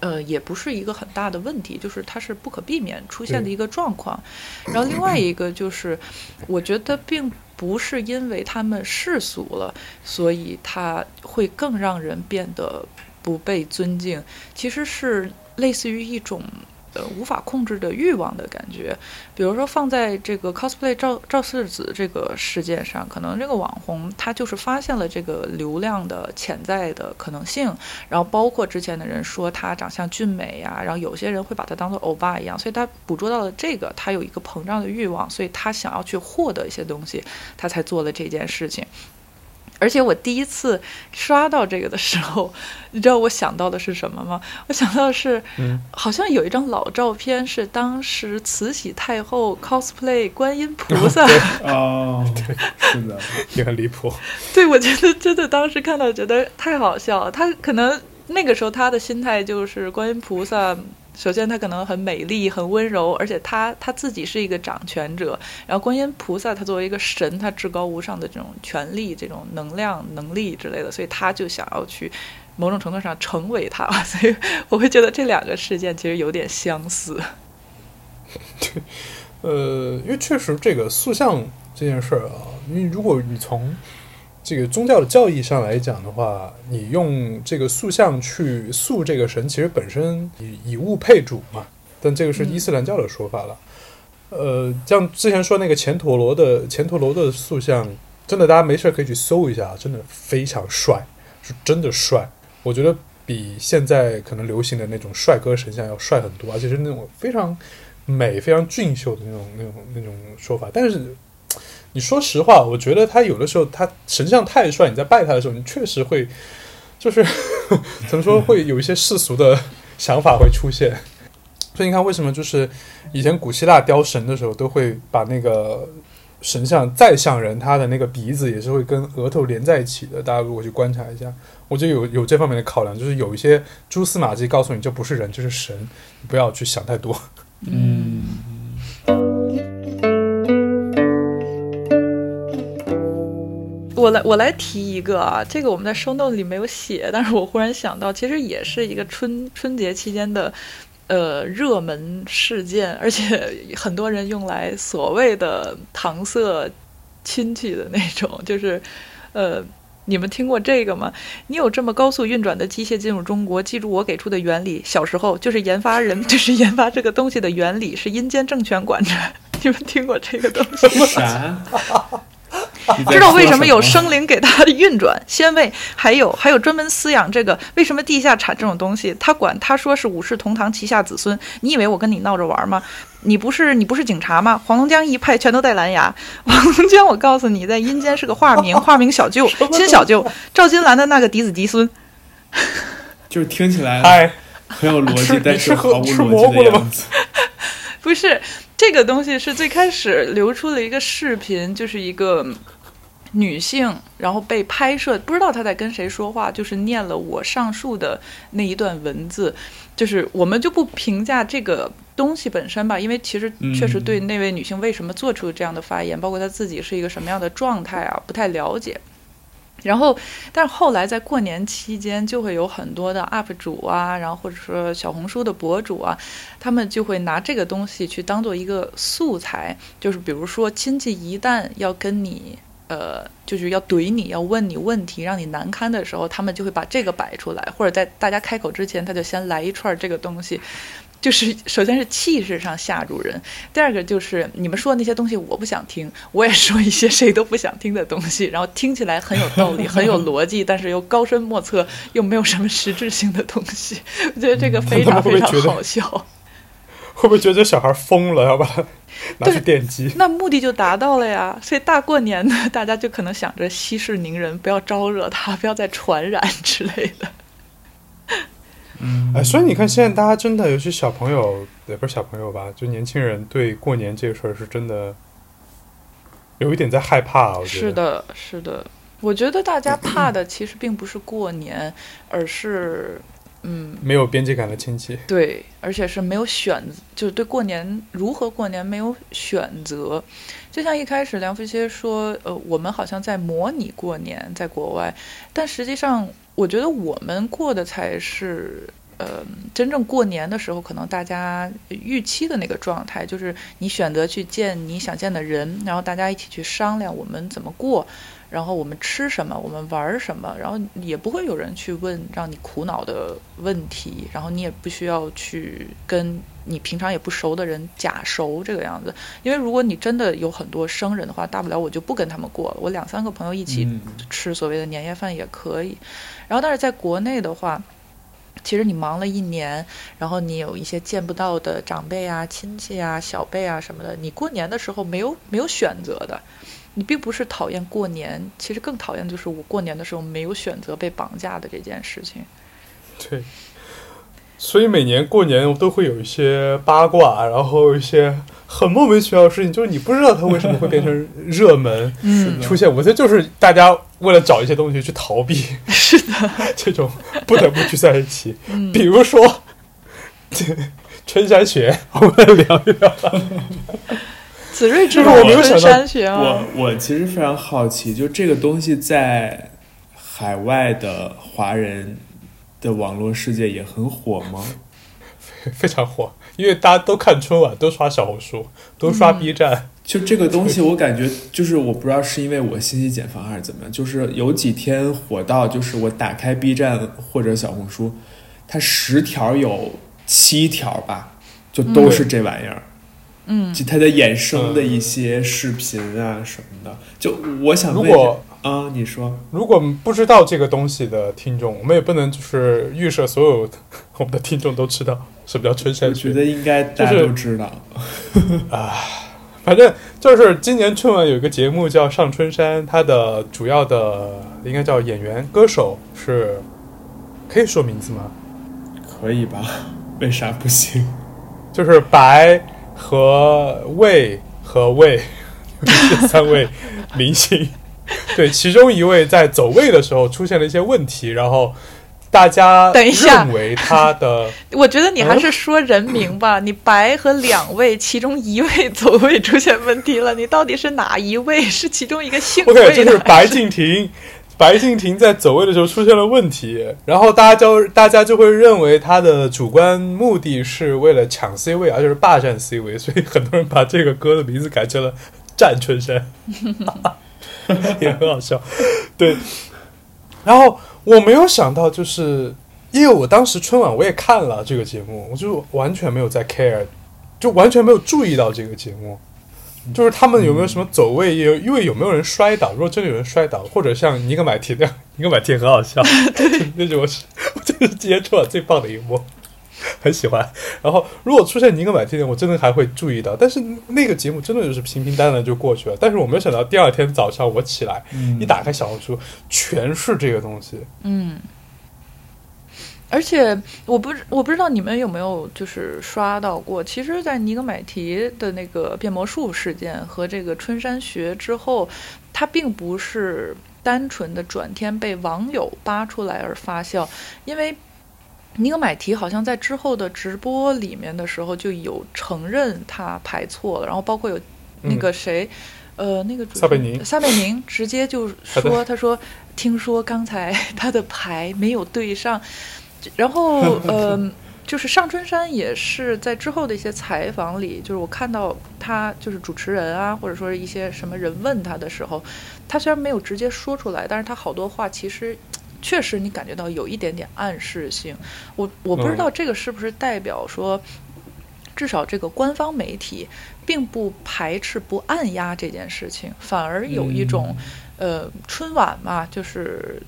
呃，也不是一个很大的问题，就是它是不可避免出现的一个状况。然后另外一个就是，我觉得并不是因为他们世俗了，所以它会更让人变得不被尊敬，其实是类似于一种。呃，无法控制的欲望的感觉，比如说放在这个 cosplay 赵赵世子这个事件上，可能这个网红他就是发现了这个流量的潜在的可能性，然后包括之前的人说他长相俊美呀、然后有些人会把他当做欧巴一样，所以他捕捉到了这个，他有一个膨胀的欲望，所以他想要去获得一些东西，他才做了这件事情。而且我第一次刷到这个的时候，[laughs] 你知道我想到的是什么吗？我想到的是，嗯好像有一张老照片是当时慈禧太后 cosplay 观音菩萨。哦，是的，[laughs] 也很离谱。对，我觉得真的当时看到觉得太好笑了。他可能那个时候他的心态就是观音菩萨。首先，她可能很美丽、很温柔，而且她她自己是一个掌权者。然后，观音菩萨他作为一个神，他至高无上的这种权力、这种能量、能力之类的，所以他就想要去某种程度上成为他。所以我会觉得这两个事件其实有点相似。对 [laughs] 呃，因为确实这个塑像这件事儿啊，因为如果你从这个宗教的教义上来讲的话，你用这个塑像去塑这个神，其实本身以以物配主嘛，但这个是伊斯兰教的说法了。呃，像之前说那个钱陀罗的钱陀罗的塑像，真的大家没事可以去搜一下，真的非常帅，是真的帅。我觉得比现在可能流行的那种帅哥神像要帅很多，而且是那种非常美、非常俊秀的那种、那种、那种说法。但是你说实话，我觉得他有的时候他神像太帅，你在拜他的时候，你确实会就是 [laughs] 怎么说，会有一些世俗的想法会出现。所以你看，为什么就是以前古希腊雕神的时候，都会把那个神像再像人，他的那个鼻子也是会跟额头连在一起的。大家如果去观察一下，我觉得有有这方面的考量，就是有一些蛛丝马迹告诉你这不是人，这是神，你不要去想太多。[laughs] 嗯，我来，我来提一个啊，这个我们在生动里没有写，但是我忽然想到，其实也是一个春春节期间的呃热门事件，而且 [laughs] 很多人用来所谓的搪塞亲戚的那种，就是呃，你们听过这个吗？你有这么高速运转的机械进入中国，记住我给出的原理。小时候就是研发人，[laughs] 就是研发这个东西的原理是阴间政权管着。[laughs] 你们听过这个东西吗？啥？知道为什么有生灵给它的运转、鲜味，还有还有专门饲养这个？为什么地下产这种东西？他管他说是武士同堂旗下子孙。你以为我跟你闹着玩吗？你不是你不是警察吗？黄龙江一派全都带蓝牙。黄龙江，我告诉你，在阴间是个化名，化名小舅，[laughs] 亲小舅，赵金兰的那个嫡子嫡孙。[laughs] 就是听起来嗨，很有逻辑，但是毫无吃逻辑蘑菇了吗的样子。[laughs] 不是这个东西是最开始流出了一个视频，就是一个女性，然后被拍摄，不知道她在跟谁说话，就是念了我上述的那一段文字，就是我们就不评价这个东西本身吧，因为其实确实对那位女性为什么做出这样的发言，包括她自己是一个什么样的状态啊，不太了解。然后，但是后来在过年期间，就会有很多的 UP 主啊，然后或者说小红书的博主啊，他们就会拿这个东西去当做一个素材，就是比如说亲戚一旦要跟你。呃，就是要怼你，要问你问题，让你难堪的时候，他们就会把这个摆出来，或者在大家开口之前，他就先来一串这个东西，就是首先是气势上吓住人，第二个就是你们说的那些东西我不想听，我也说一些谁都不想听的东西，然后听起来很有道理，[laughs] 很有逻辑，但是又高深莫测，又没有什么实质性的东西，我觉得这个非常非常好笑。会不会觉得这小孩疯了，要把他 [laughs] 拿去电击？那目的就达到了呀。所以大过年的，[laughs] 大家就可能想着息事宁人，不要招惹他，[laughs] 不要再传染之类的。嗯，哎，所以你看，现在大家真的，尤其小朋友，也不是小朋友吧，就年轻人对过年这个事儿是真的有一点在害怕。我觉得是，的，是的。我觉得大家怕的其实并不是过年，而是嗯，没有边界感的亲戚。对，而且是没有选，就是对过年如何过年没有选择。就像一开始梁飞歇说，呃，我们好像在模拟过年，在国外，但实际上，我觉得我们过的才是。呃，真正过年的时候，可能大家预期的那个状态，就是你选择去见你想见的人，然后大家一起去商量我们怎么过，然后我们吃什么，我们玩什么，然后也不会有人去问让你苦恼的问题，然后你也不需要去跟你平常也不熟的人假熟这个样子，因为如果你真的有很多生人的话，大不了我就不跟他们过了，我两三个朋友一起嗯吃所谓的年夜饭也可以。然后但是在国内的话。其实你忙了一年，然后你有一些见不到的长辈啊、亲戚啊、小辈啊什么的，你过年的时候没有没有选择的。你并不是讨厌过年，其实更讨厌就是我过年的时候没有选择被绑架的这件事情。对，所以每年过年都会有一些八卦，然后一些很莫名其妙的事情，就是你不知道它为什么会变成热门 [laughs] 嗯，出现。我觉得就是大家为了找一些东西去逃避 [laughs] 是的，这种不得不聚在一起。[laughs] 嗯比如说春山雪，我们来聊一聊。子睿知这道个我没有想到春山学我？我其实非常好奇，就这个东西在海外的华人的网络世界也很火吗？[laughs] 非常火，因为大家都看春晚，都刷小红书，都刷嗯 B 站。就这个东西，我感觉就是我不知道是因为我信息茧房还是怎么样，就是有几天火到，就是我打开 B 站或者小红书，它十条有七条吧，就都是这玩意儿。嗯就他的衍生的一些视频啊什么的，就我想问如果啊，你说如果不知道这个东西的听众，我们也不能就是预设所有我们的听众都知道什么叫春我山我。觉得应该大家都知道 [laughs] 啊，反正就是今年春晚有一个节目叫《上春山》，它的主要的应该叫演员歌手是，可以说名字吗？可以吧？为啥不行？就是白和魏和魏这三位明星，[laughs] 对，其中一位在走位的时候出现了一些问题，然后大家等一下认为他的 [laughs] 我觉得你嗯还是说人名吧。你白和两位，其中一位走位出现问题了，你到底是哪一位？是其中一个姓魏 OK，的？就是白敬亭，白敬亭在走位的时候出现了问题，然后大家就大家就会认为他的主观目的是为了抢 C 位，而且是霸占 C 位，所以很多人把这个歌的名字改成了《战春山》。[laughs] 也很好笑。对，然后我没有想到，就是因为我当时春晚我也看了这个节目，我就完全没有在 care，就完全没有注意到这个节目。就是他们有没有什么走位，有因为有没有人摔倒？如果真的有人摔倒，或者像尼格买提那样，尼格买提很好笑，[laughs] 那种是，我真是今天春晚最棒的一幕，[laughs] 很喜欢。然后如果出现尼格买提的，我真的还会注意到。但是那个节目真的就是平平淡淡就过去了。但是我没有想到第二天早上我起来，一打开小红书，全是这个东西。嗯。而且我不我不知道你们有没有就是刷到过，其实，在尼格买提的那个变魔术事件和这个春山学之后，它并不是单纯的转天被网友扒出来而发酵，因为尼格买提好像在之后的直播里面的时候就有承认他排错了，然后包括有那个谁，呃，那个撒贝宁，撒贝宁直接就说，他说听说刚才他的牌没有对上。然后，呃，就是上春山也是在之后的一些采访里，就是我看到他就是主持人啊，或者说是一些什么人问他的时候，他虽然没有直接说出来，但是他好多话其实确实你感觉到有一点点暗示性。我我不知道这个是不是代表说，至少这个官方媒体并不排斥不按压这件事情，反而有一种，呃，春晚嘛，就是。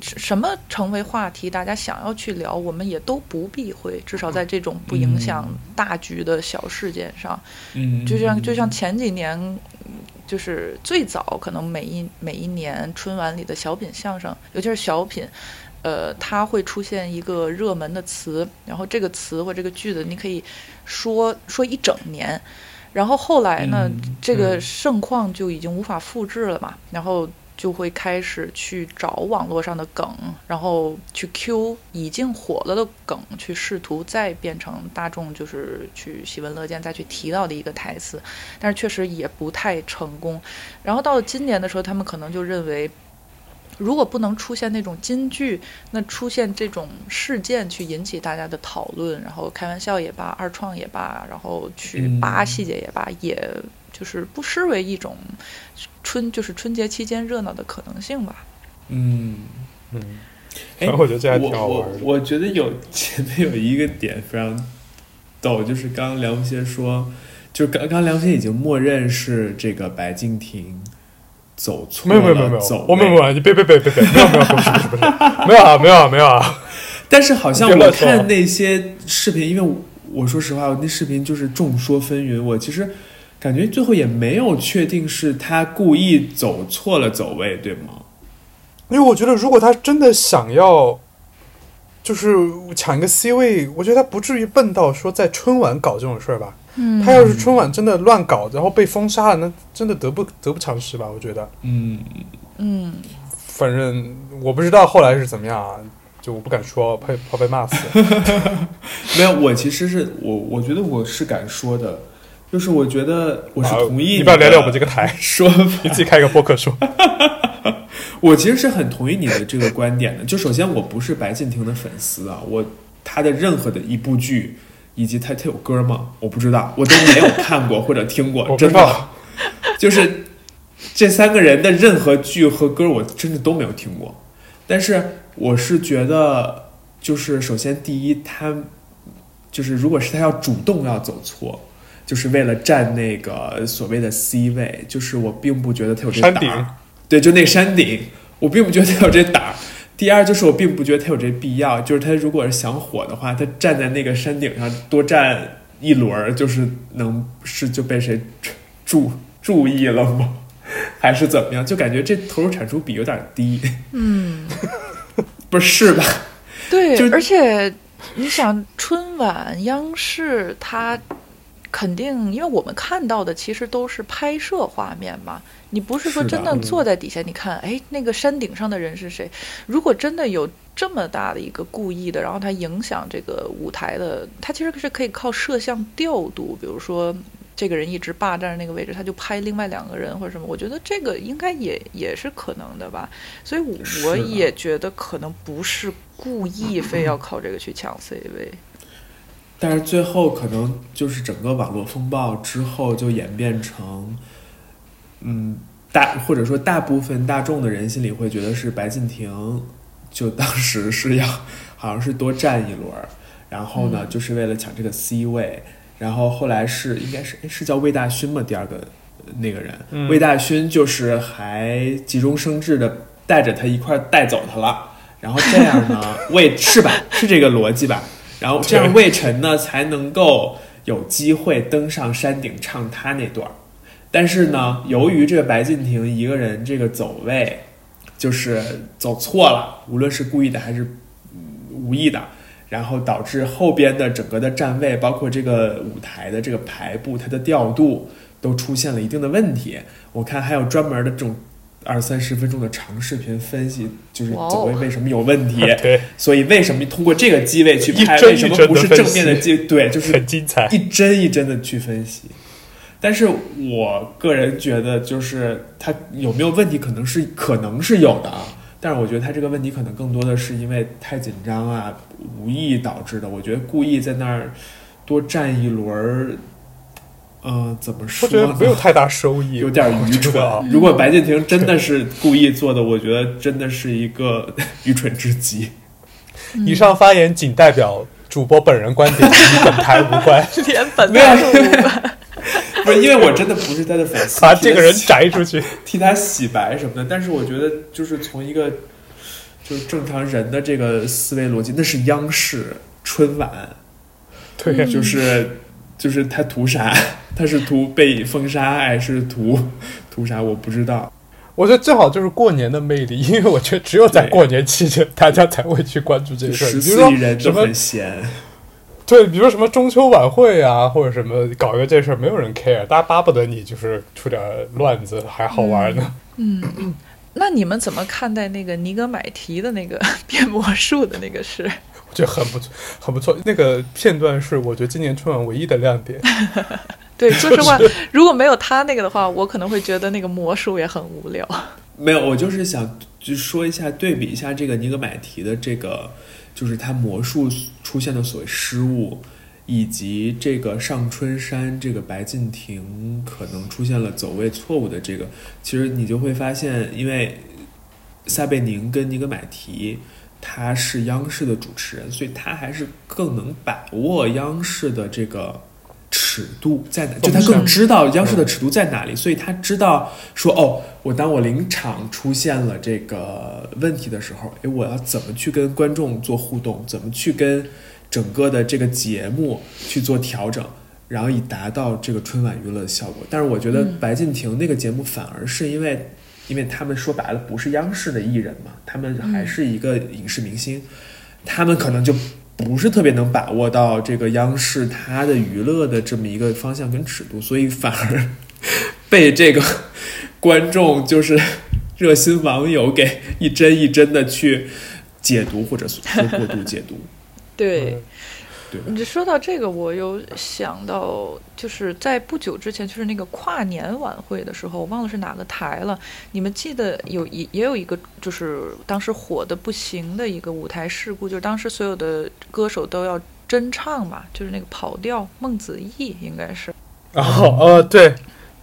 什么成为话题，大家想要去聊，我们也都不避讳。至少在这种不影响大局的小事件上，嗯，就像就像前几年，就是最早可能每一每一年春晚里的小品相声，尤其是小品，呃，它会出现一个热门的词，然后这个词或这个句子，你可以说说一整年，然后后来呢，这个盛况就已经无法复制了嘛，然后。就会开始去找网络上的梗，然后去 Q 已经火了的梗，去试图再变成大众就是去喜闻乐见再去提到的一个台词，但是确实也不太成功。然后到了今年的时候，他们可能就认为，如果不能出现那种金句，那出现这种事件去引起大家的讨论，然后开玩笑也罢，二创也罢，然后去扒细节也罢，也。就是不失为一种春，就是春节期间热闹的可能性吧。嗯嗯，哎，我觉得这还挺好玩。我觉得有前面有一个点非常逗，就是刚刚梁无邪说，就刚刚梁无邪已经默认是这个白敬亭走错没有，没有没有没有，走我没有没有，你别别别别别，没有没有不是不是不是，没有啊没有啊没有啊。[laughs] 但是好像我看那些视频，因为我说实话，我那视频就是众说纷纭，我其实。感觉最后也没有确定是他故意走错了走位，对吗？因为我觉得，如果他真的想要，就是抢一个 C 位，我觉得他不至于笨到说在春晚搞这种事儿吧。嗯，他要是春晚真的乱搞，然后被封杀了，那真的得不得不偿失吧？我觉得。嗯嗯，反正我不知道后来是怎么样啊，就我不敢说，怕怕被骂死。[laughs] 没有，我其实是我，我觉得我是敢说的。就是我觉得我是同意，你不要聊聊我们这个台，说你自己开个播客说。[laughs] 我其实是很同意你的这个观点的。就首先我不是白敬亭的粉丝啊，我他的任何的一部剧以及他他有歌吗？我不知道，我都没有看过 [laughs] 或者听过，真的。就是这三个人的任何剧和歌，我真的都没有听过。但是我是觉得，就是首先第一，他就是如果是他要主动要走错。就是为了占那个所谓的 C 位，就是我并不觉得他有这胆儿，对，就那山顶，我并不觉得他有这胆儿。第二，就是我并不觉得他有这必要，就是他如果是想火的话，他站在那个山顶上多站一轮儿，就是能是就被谁注注意了吗？[laughs] 还是怎么样？就感觉这投入产出比有点低。嗯，[laughs] 不是吧？对，而且你想春晚央视它。肯定，因为我们看到的其实都是拍摄画面嘛。你不是说真的坐在底下，你看，哎，那个山顶上的人是谁？如果真的有这么大的一个故意的，然后它影响这个舞台的，它其实是可以靠摄像调度。比如说，这个人一直霸占那个位置，他就拍另外两个人或者什么。我觉得这个应该也也是可能的吧。所以我也觉得可能不是故意非要靠这个去抢 C 位。但是最后可能就是整个网络风暴之后就演变成，嗯，大或者说大部分大众的人心里会觉得是白敬亭，就当时是要好像是多站一轮儿，然后呢，就是为了抢这个 C 位，然后后来是应该是诶是叫魏大勋吗？第二个呃那个人，嗯魏大勋就是还急中生智的带着他一块儿带走他了，然后这样呢，[laughs] 魏是吧？是这个逻辑吧？然后这样魏晨呢才能够有机会登上山顶唱他那段儿。但是呢，由于这个白敬亭一个人这个走位，就是走错了，无论是故意的还是、嗯无意的，然后导致后边的整个的站位，包括这个舞台的这个排布，它的调度都出现了一定的问题。我看还有专门的这种二三十分钟的长视频分析，就是走位为什么有问题，[laughs] 对，所以为什么通过这个机位去拍，为什么不是正面的机？对，就是很精彩。一帧一帧的去分析。但是我个人觉得，就是它有没有问题，可能是可能是有的啊。但是我觉得他这个问题可能更多的是因为太紧张啊，无意导致的。我觉得故意在那儿多站一轮儿，呃，怎么说我？觉得没有太大收益，有点愚蠢啊。如果白敬亭真的是故意做的，我觉得真的是一个 [laughs] 愚蠢至极。以上发言仅代表主播本人观点，与本台无关。[laughs] 连本没有都无关。不是因为我真的不是他的粉丝，[laughs] 把这个人摘出去。替他洗白什么的。但是我觉得，就是从一个就是正常人的这个思维逻辑，那是央视春晚，对，就是就是他图啥？[laughs] 他是图被封杀，还是图 [laughs] 图啥？我不知道。我觉得最好就是过年的魅力，因为我觉得只有在过年期间，大家才会去关注这个事儿。十四亿人都很闲，对，比如说什么中秋晚会啊，或者什么搞一个这事儿，没有人 care，大家巴不得你就是出点乱子，还好玩呢。嗯嗯，那你们怎么看待那个尼格买提的那个 [laughs] 变魔术的那个事？我觉得很不错，很不错。那个片段是我觉得今年春晚唯一的亮点。[laughs] 对，说实话，如果没有他那个的话，我可能会觉得那个魔术也很无聊。[laughs] 没有，我就是想就说一下，对比一下这个尼格买提的这个，就是他魔术出现的所谓失误，以及这个上春山这个白敬亭可能出现了走位错误的这个，其实你就会发现，因为撒贝宁跟尼格买提。他是央视的主持人，所以他还是更能把握央视的这个尺度在哪，就他更知道央视的尺度在哪里，所以他知道说哦，我当我临场出现了这个问题的时候，诶，我要怎么去跟观众做互动，怎么去跟整个的这个节目去做调整，然后以达到这个春晚娱乐的效果。但是我觉得嗯白敬亭那个节目反而是因为。因为他们说白了不是央视的艺人嘛，他们还是一个影视明星，他们可能就不是特别能把握到这个央视它的娱乐的这么一个方向跟尺度，所以反而 [laughs] 被这个观众就是热心网友给一帧一帧的去解读，或者说过度解读。[laughs] 对，对你说到这个，我有想到，就是在不久之前，就是那个跨年晚会的时候，我忘了是哪个台了。你们记得有一也有一个，就是当时火的不行的一个舞台事故，就是当时所有的歌手都要真唱嘛，就是那个跑调，孟子义应该是然后呃，对，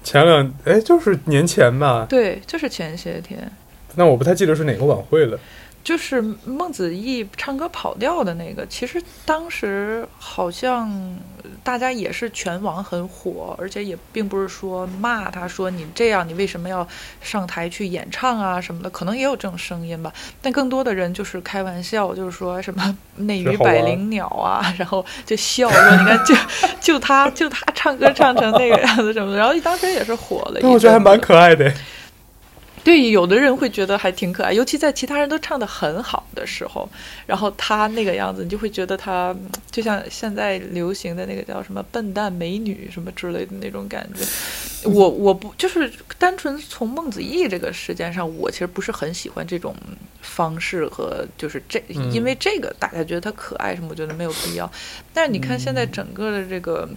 前两哎就是年前吧，对，就是前些天。那我不太记得是哪个晚会了。就是孟子义唱歌跑调的那个，其实当时好像大家也是全网很火，而且也并不是说骂他说你这样，你为什么要上台去演唱啊什么的，可能也有这种声音吧。但更多的人就是开玩笑，就是说什么 [laughs] 内娱百灵鸟啊，然后就笑说你看就就他就他唱歌唱成那个样子什么的，然后当时也是火了一我觉得还蛮可爱的。[laughs] 对，有的人会觉得还挺可爱，尤其在其他人都唱得很好的时候，然后他那个样子，你就会觉得他嗯就像现在流行的那个叫什么笨蛋美女什么之类的那种感觉。我我不就是单纯从孟子义这个事件上，我其实不是很喜欢这种方式和就是这，嗯因为这个大家觉得他可爱什么，我觉得没有必要。但是你看现在整个的这个。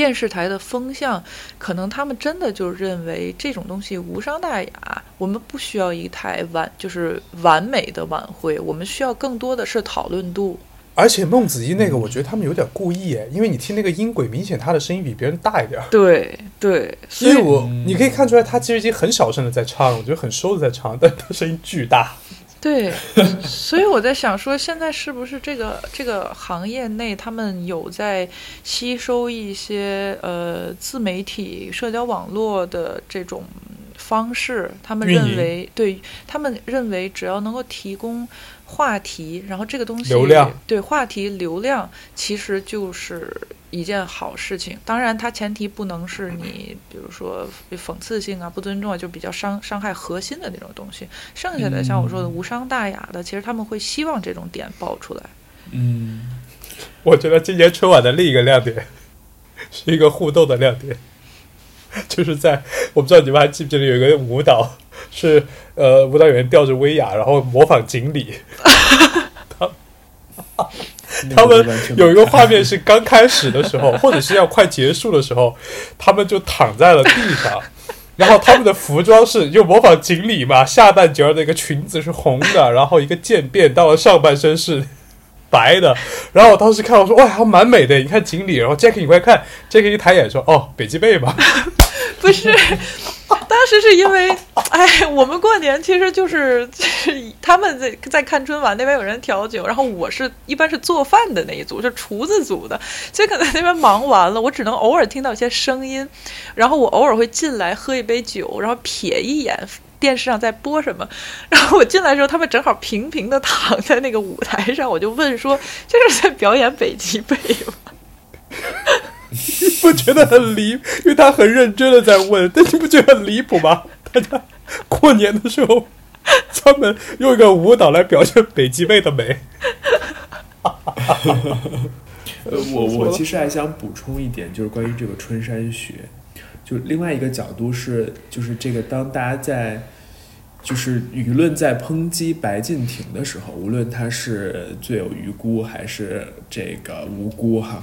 电视台的风向，可能他们真的就认为这种东西无伤大雅，我们不需要一台完就是完美的晚会，我们需要更多的是讨论度。而且孟子义那个，我觉得他们有点故意哎，因为你听那个音轨，明显他的声音比别人大一点。对对，所以我你可以看出来，他其实已经很小声的在唱，我觉得很收的在唱，但他声音巨大。对，所以我在想说，现在是不是这个这个行业内，他们有在吸收一些呃自媒体、社交网络的这种方式？他们认为，对他们认为，只要能够提供话题，然后这个东西流量对话题流量，其实就是一件好事情。当然，它前提不能是你，比如说讽刺性啊、不尊重啊，就比较伤伤害核心的那种东西。剩下的像我说的无伤大雅的，其实他们会希望这种点爆出来。嗯，我觉得今年春晚的另一个亮点是一个互动的亮点，[laughs] 就是在我不知道你们还记不记得有一个舞蹈是呃舞蹈演员吊着威亚，然后模仿锦鲤。他们有一个画面是刚开始的时候，或者是要快结束的时候，他们就躺在了地上，然后他们的服装是又模仿锦鲤嘛，下半截儿的一个裙子是红的，然后一个渐变到了上半身是白的，然后我当时看我说哇，还蛮美的，你看锦鲤，然后 Jack 你快看，Jack 一抬眼说哦，北极贝吧，[laughs] 不是，当时是因为，哎，我们过年其实就是就是他们在在看春晚，那边有人调酒，然后我是一般是做饭的那一组，就厨子组的，所以可能那边忙完了，我只能偶尔听到一些声音，然后我偶尔会进来喝一杯酒，然后瞥一眼。电视上在播什么？[laughs] 然后我进来的时候，他们正好平平的躺在那个舞台上，我就问说：“这是在表演北极贝吗？” [laughs] 不觉得很离？因为他很认真的在问，但你不觉得很离谱吗？[laughs] 大家过年的时候专门用一个舞蹈来表现北极贝的美。呃，我我其实还想补充一点，就是关于这个春山学，就另外一个角度是，就是这个当大家在，就是舆论在抨击白敬亭的时候，无论他是罪有余辜还是这个无辜哈，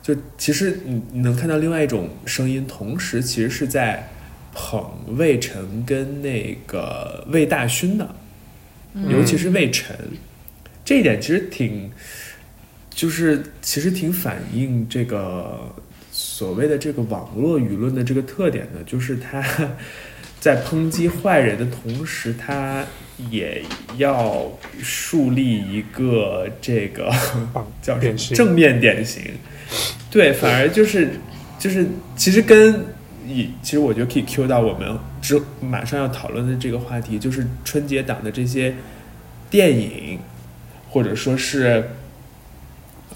就其实你你能看到另外一种声音，同时其实是在捧魏晨跟那个魏大勋的，尤其是魏晨，这一点其实挺。就是其实挺反映这个所谓的这个网络舆论的这个特点呢，就是他 [laughs] 在抨击坏人的同时，他也要树立一个这个叫什么正面典型。对，反而就是就是其实跟以其实我觉得可以 Q 到我们之马上要讨论的这个话题，就是春节档的这些电影，或者说是。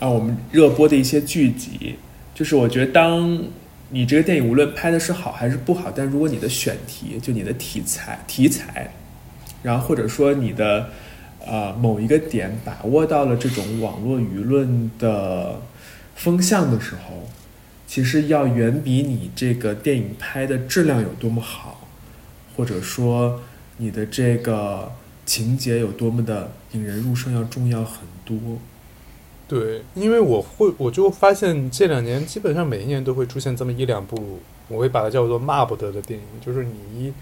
啊，我们热播的一些剧集，就是我觉得，当你这个电影无论拍的是好还是不好，但如果你的选题，就你的题材题材，然后或者说你的呃某一个点把握到了这种网络舆论的风向的时候，其实要远比你这个电影拍的质量有多么好，或者说你的这个情节有多么的引人入胜要重要很多。对，因为我会，我就发现这两年基本上每一年都会出现这么一两部，我会把它叫做骂不得的电影，就是你一，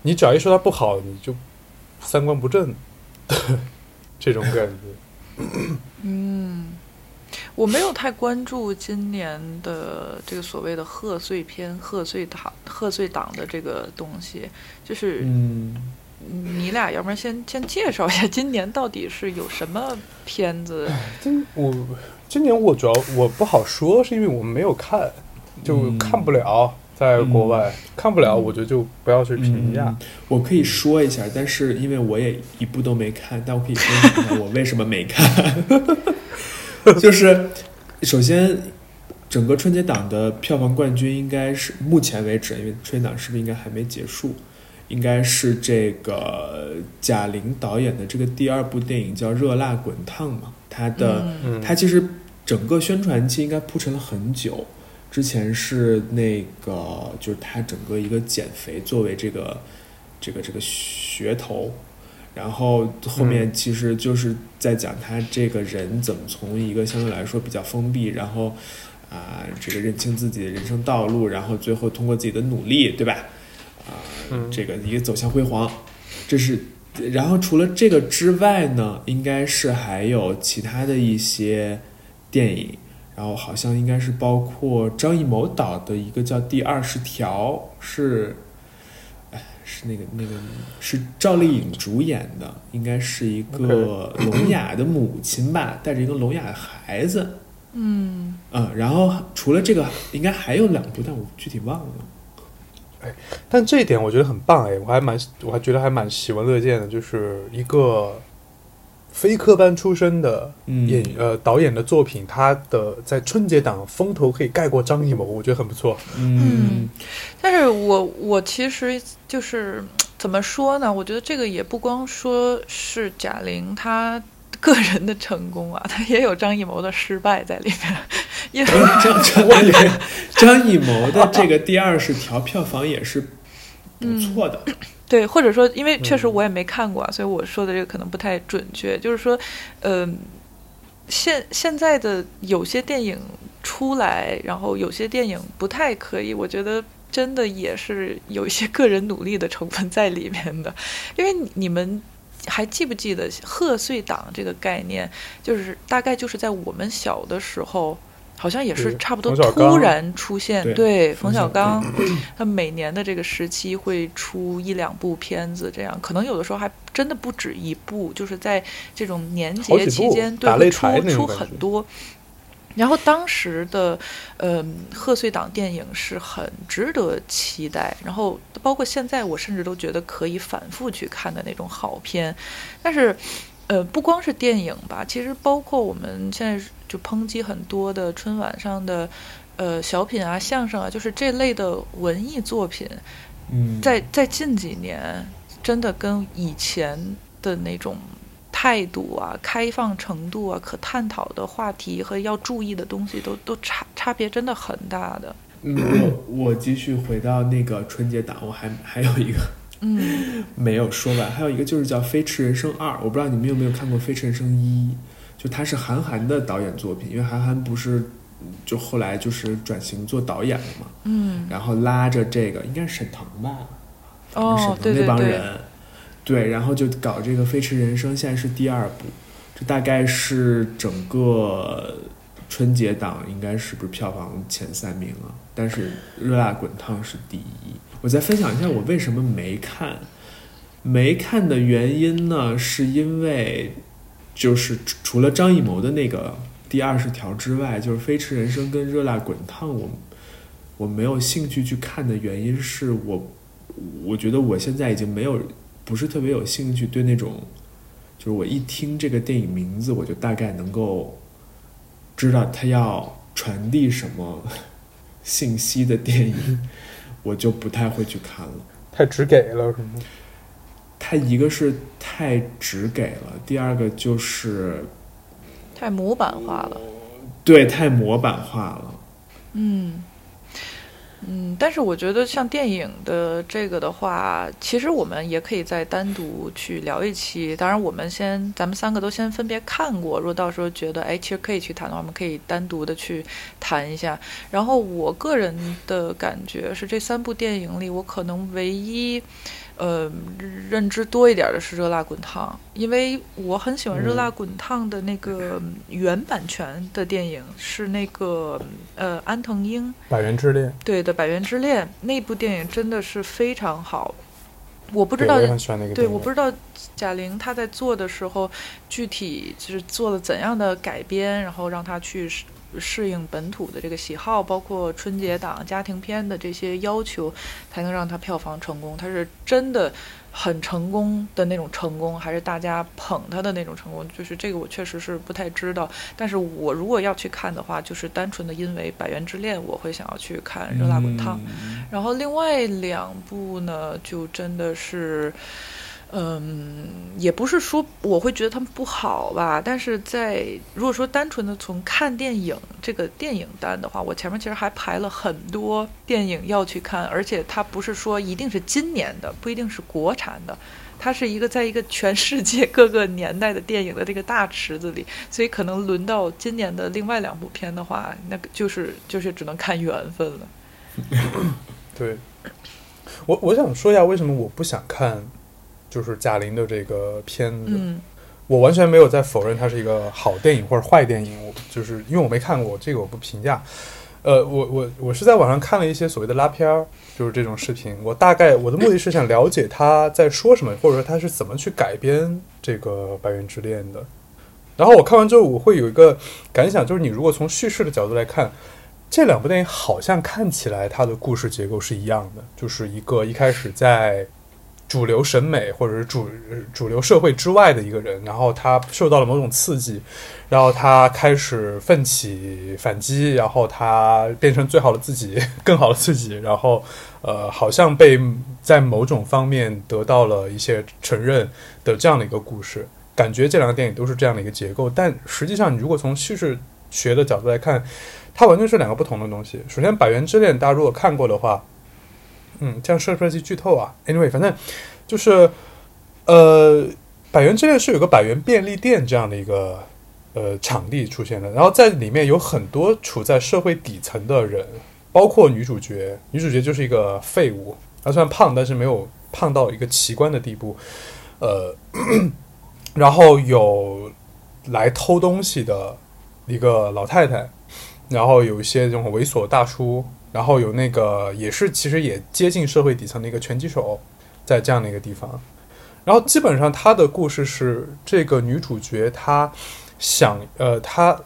你只要一说它不好，你就三观不正，[laughs] 这种感觉。嗯，我没有太关注今年的这个所谓的贺岁片、贺岁档、贺岁档的这个东西，就是嗯。你俩要不然先先介绍一下今年到底是有什么片子？今我今年我主要我不好说，是因为我们没有看，就看不了，在国外看不了，我觉得就不要去评价。我可以说一下，但是因为我也一部都没看，但我可以分享一下我为什么没看。[laughs] 就是首先，整个春节档的票房冠军应该是目前为止，因为春节档是不是应该还没结束？应该是这个贾玲导演的这个第二部电影叫《热辣滚烫》嘛？它的它其实整个宣传期应该铺陈了很久，之前是那个就是他整个一个减肥作为这个这个这个噱头，然后后面其实就是在讲他这个人怎么从一个相对来说比较封闭，然后啊这个认清自己的人生道路，然后最后通过自己的努力，对吧？啊，这个一个走向辉煌，这是然后除了这个之外呢，应该是还有其他的一些电影，然后好像应该是包括张艺谋导的一个叫《第二十条》，是，哎，是那个那个是赵丽颖主演的，应该是一个聋哑的母亲吧，带着一个聋哑的孩子，嗯。嗯，然后除了这个，应该还有两部，但我具体忘了。但这一点我觉得很棒哎，我还蛮我还觉得还蛮喜闻乐见的，就是一个非科班出身的嗯演、呃导演的作品，他的在春节档风头可以盖过张艺谋，我觉得很不错。嗯但是我我其实就是怎么说呢？我觉得这个也不光说是贾玲她个人的成功啊，[laughs] 他也有张艺谋的失败在里面，[laughs] 因为张张张艺谋的这个第二十条票房也是不错的。对，或者说因为确实我也没看过啊，所以我说的这个可能不太准确。就是说，呃，现现在的有些电影出来，然后有些电影不太可以，我觉得。真的也是有一些个人努力的成分在里面的，因为你们还记不记得贺岁档这个概念？就是大概就是在我们小的时候，好像也是差不多突然出现。对对，冯冯小小刚刚，[clears throat] 他每年的这个时期会出一两部片子，这样可能有的时候还真的不止一部，就是在这种年节期间，对，会出出很多。然后当时的，呃，贺岁档电影是很值得期待，然后包括现在，我甚至都觉得可以反复去看的那种好片。但是，呃，不光是电影吧，其实包括我们现在就抨击很多的春晚上的，呃，小品啊、相声啊，就是这类的文艺作品，嗯，在在近几年，真的跟以前的那种态度啊、开放程度啊、可探讨的话题和要注意的东西都都差差别真的很大的。嗯，我我继续回到那个春节档，我还还有一个嗯。[laughs] 没有说完，还有一个就是叫《飞驰人生二》，我不知道你们有没有看过《飞驰人生一》，就它是韩寒的导演作品，因为韩寒不是就后来就是转型做导演了嘛，嗯，然后拉着这个应该是沈腾吧，哦沈，腾那对对对，帮人，对，然后就搞这个《飞驰人生》，现在是第二部，这大概是整个春节档应该是不是票房前三名啊？但是《热辣滚烫》是第一。我再分享一下我为什么没看，没看的原因呢，是因为就是除了张艺谋的那个第二十条之外，就是《飞驰人生》跟《热辣滚烫》我，我没有兴趣去看的原因是我，我觉得我现在已经没有不是特别有兴趣对那种，就是我一听这个电影名字，我就大概能够知道他要传递什么信息的电影，[laughs] 我就不太会去看了。太直给了是吗？它一个是太直给了，第二个就是太模板化了。对太模板化了。嗯，嗯，但是我觉得像电影的这个的话，其实我们也可以再单独去聊一期。当然，我们先咱们三个都先分别看过，如果到时候觉得哎，其实可以去谈的话，我们可以单独的去谈一下。然后我个人的感觉是，这三部电影里，我可能唯一。呃，认知多一点的是《热辣滚烫》，因为我很喜欢《热辣滚烫》的那个原版权的电影，是那个呃安藤英百元之恋，对的《百元之恋》那部电影真的是非常好。我不不知道对，我不知道贾玲她在做的时候，具体就是做了怎样的改编，然后让她去适适应本土的这个喜好，包括春节档、家庭片的这些要求，才能让它票房成功。它是真的很成功的那种成功，还是大家捧它的那种成功？就是这个我确实是不太知道。但是我如果要去看的话，就是单纯的因为《百元之恋》，我会想要去看《热辣滚烫》。嗯然后另外两部呢，就真的是，嗯，也不是说我会觉得他们不好吧，但是在如果说单纯的从看电影这个电影单的话，我前面其实还排了很多电影要去看，而且它不是说一定是今年的，不一定是国产的。它是一个在一个全世界各个年代的电影的这个大池子里，所以可能轮到今年的另外两部片的话，那个就是就是只能看缘分了。对，我我想说一下为什么我不想看，就就是贾玲的这个片子。嗯我完全没有在否认它是一个好电影或者坏电影，我就是因为我没看过，这个我不评价。呃，我我我是在网上看了一些所谓的拉片儿，就是这种视频。我大概我的目的是想了解他在说什么，或者说他是怎么去改编这个《白猿之恋》的。然后我看完之后，我会有一个感想，就是你如果从叙事的角度来看，这两部电影好像看起来它的故事结构是一样的，就是一个一开始在主流审美或者是主主流社会之外的一个人，然后他受到了某种刺激，然后他开始奋起反击，然后他变成最好的自己，更好的自己，然后呃，好像被在某种方面得到了一些承认的这样的一个故事。感觉这两个电影都是这样的一个结构，但实际上你如果从叙事学的角度来看，它完全是两个不同的东西。首先，《百元之恋》大家如果看过的话，嗯，这样涉不涉及剧透啊？Anyway，反正就是，呃，百元之恋是有个百元便利店这样的一个呃场地出现的，然后在里面有很多处在社会底层的人，包括女主角，女主角就是一个废物，她虽然胖，但是没有胖到一个奇观的地步，呃，[clears throat] 然后有来偷东西的一个老太太，然后有一些这种猥琐大叔，然后有那个也是其实也接近社会底层的一个拳击手，在这样的一个地方。然后基本上他的故事是这个女主角她想呃她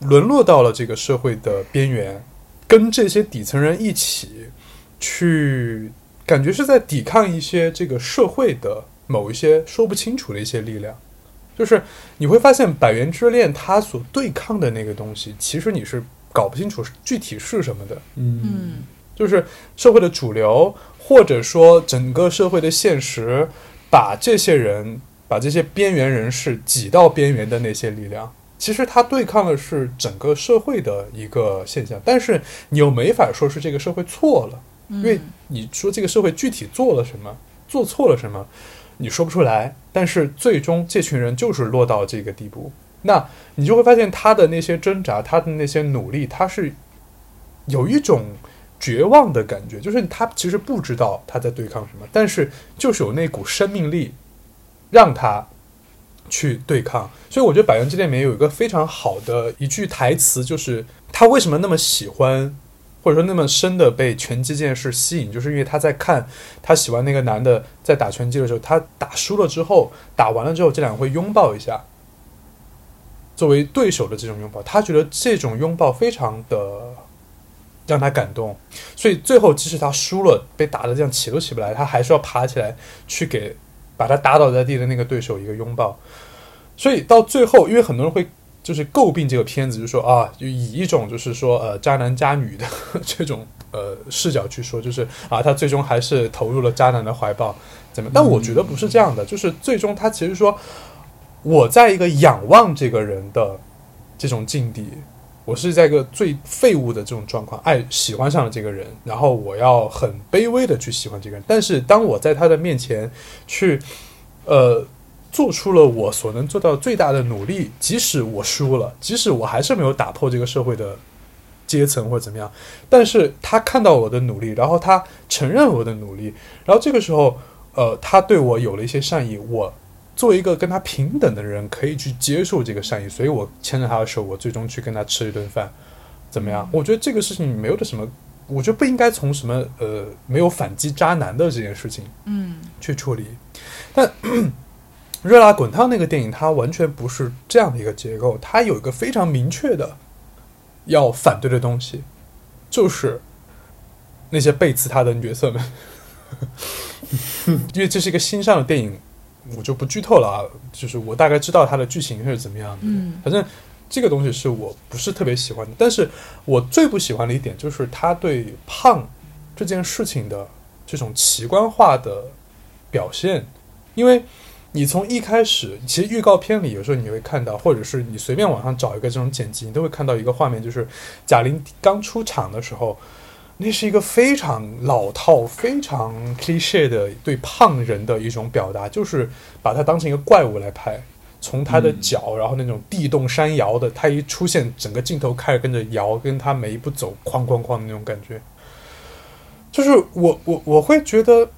沦落到了这个社会的边缘，跟这些底层人一起去，感觉是在抵抗一些这个社会的某一些说不清楚的一些力量。就是你会发现，《百元之恋》它所对抗的那个东西，其实你是搞不清楚具体是什么的。嗯。嗯就是社会的主流，或者说整个社会的现实，把这些人，把这些边缘人士挤到边缘的那些力量，其实它对抗的是整个社会的一个现象，但是你又没法说是这个社会错了，嗯，因为你说这个社会具体做了什么，做错了什么，你说不出来，但是最终这群人就是落到这个地步，那你就会发现他的那些挣扎，他的那些努力，他是有一种绝望的感觉，就是他其实不知道他在对抗什么，但是就是有那股生命力让他去对抗。所以我觉得《百元之恋》里面有一个非常好的一句台词，就是他为什么那么喜欢，或者说那么深的被拳击这件事吸引，就是因为他在看他喜欢那个男的在打拳击的时候，他打输了之后，打完了之后，这两个会拥抱一下。作为对手的这种拥抱，他觉得这种拥抱非常的让他感动，所以最后即使他输了，被打的这样起都起不来，他还是要爬起来去给把他打倒在地的那个对手一个拥抱。所以到最后，因为很多人会就是诟病这个片子，就说啊，就以一种就是说呃渣男渣女的这种呃视角去说，就是啊他最终还是投入了渣男的怀抱，怎么？但我觉得不是这样的，就是最终他其实说我在一个仰望这个人的这种境地，我是在一个最废物的这种状况，爱喜欢上了这个人，然后我要很卑微的去喜欢这个人，但是当我在他的面前去，呃，做出了我所能做到最大的努力，即使我输了，即使我还是没有打破这个社会的阶层或者怎么样，但是他看到我的努力，然后他承认我的努力，然后这个时候，呃，他对我有了一些善意，我作为一个跟他平等的人，可以去接受这个善意，所以我牵着他的手，我最终去跟他吃一顿饭，怎么样？我觉得这个事情没有的什么，我觉得不应该从什么呃没有反击渣男的这件事情嗯去处理。但 [clears throat] 热辣滚烫那个电影，它完全不是这样的一个结构，它有一个非常明确的要反对的东西，就是那些背刺他的角色们。[laughs] 因为这是一个新上的电影，我就不剧透了啊。就是我大概知道它的剧情是怎么样的，嗯反正这个东西是我不是特别喜欢的。但是我最不喜欢的一点就是他对胖这件事情的这种奇观化的表现，因为你从一开始，其实预告片里有时候你会看到，或者是你随便网上找一个这种剪辑，你都会看到一个画面，就是贾玲刚出场的时候，那是一个非常老套、非常 cliche 的对胖人的一种表达，就是把它当成一个怪物来拍。从他的脚，然后那种地动山摇的，他一出现，整个镜头开始跟着摇，跟他每一步走，哐哐哐的那种感觉。就是我我我会觉得，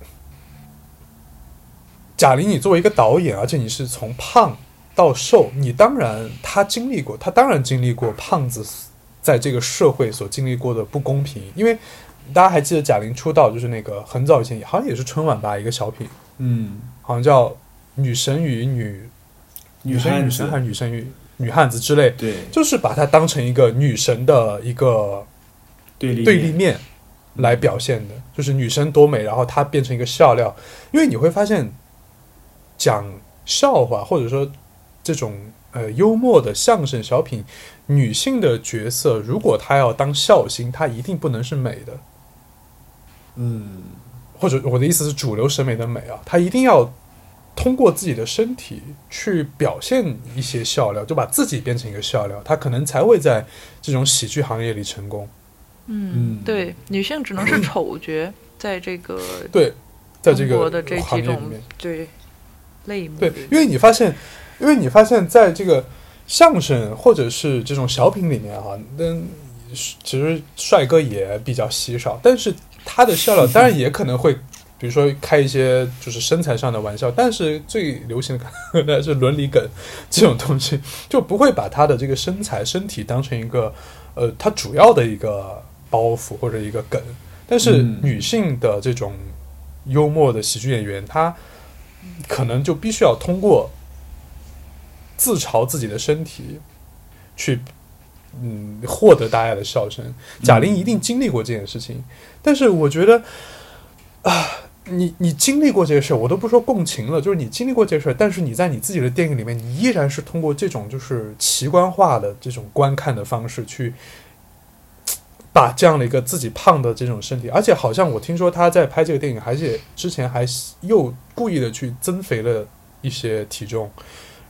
贾玲，你作为一个导演，而且你是从胖到瘦，你当然他经历过，他当然经历过胖子在这个社会所经历过的不公平。因为大家还记得贾玲出道就是那个很早以前，好像也是春晚吧，一个小品，嗯，好像叫《女神与女女神与女神还是女神与女汉子之类，对。就是把她当成一个女神的一个对立对立面来表现的，就是女生多美，然后她变成一个笑料。因为你会发现，讲笑话或者说这种呃幽默的相声小品，女性的角色如果她要当笑星，她一定不能是美的，嗯或者我的意思是主流审美的美啊，她一定要通过自己的身体去表现一些笑料，就把自己变成一个笑料，她可能才会在这种喜剧行业里成功。嗯嗯，对，女性只能是 [clears throat] 丑角，在这个对，在这个的这行几种业里面。对类目对，因为你发现，因为你发现在这个相声或者是这种小品里面哈、那其实帅哥也比较稀少，但是他的笑料当然也可能会，比如说开一些就是身材上的玩笑，但是最流行的可能是伦理梗这种东西，就不会把他的这个身材身体当成一个呃他主要的一个包袱或者一个梗，但是嗯。女性的这种幽默的喜剧演员，她可能就必须要通过自嘲自己的身体去，嗯，获得大家的笑声。贾玲一定经历过这件事情，但是我觉得啊，你你经历过这个事儿，我都不说共情了，就是你经历过这个事儿，但是你在你自己的电影里面，你依然是通过这种就是奇观化的这种观看的方式去。把这样的一个自己胖的这种身体，而且好像我听说他在拍这个电影，而且之前还又故意的去增肥了一些体重，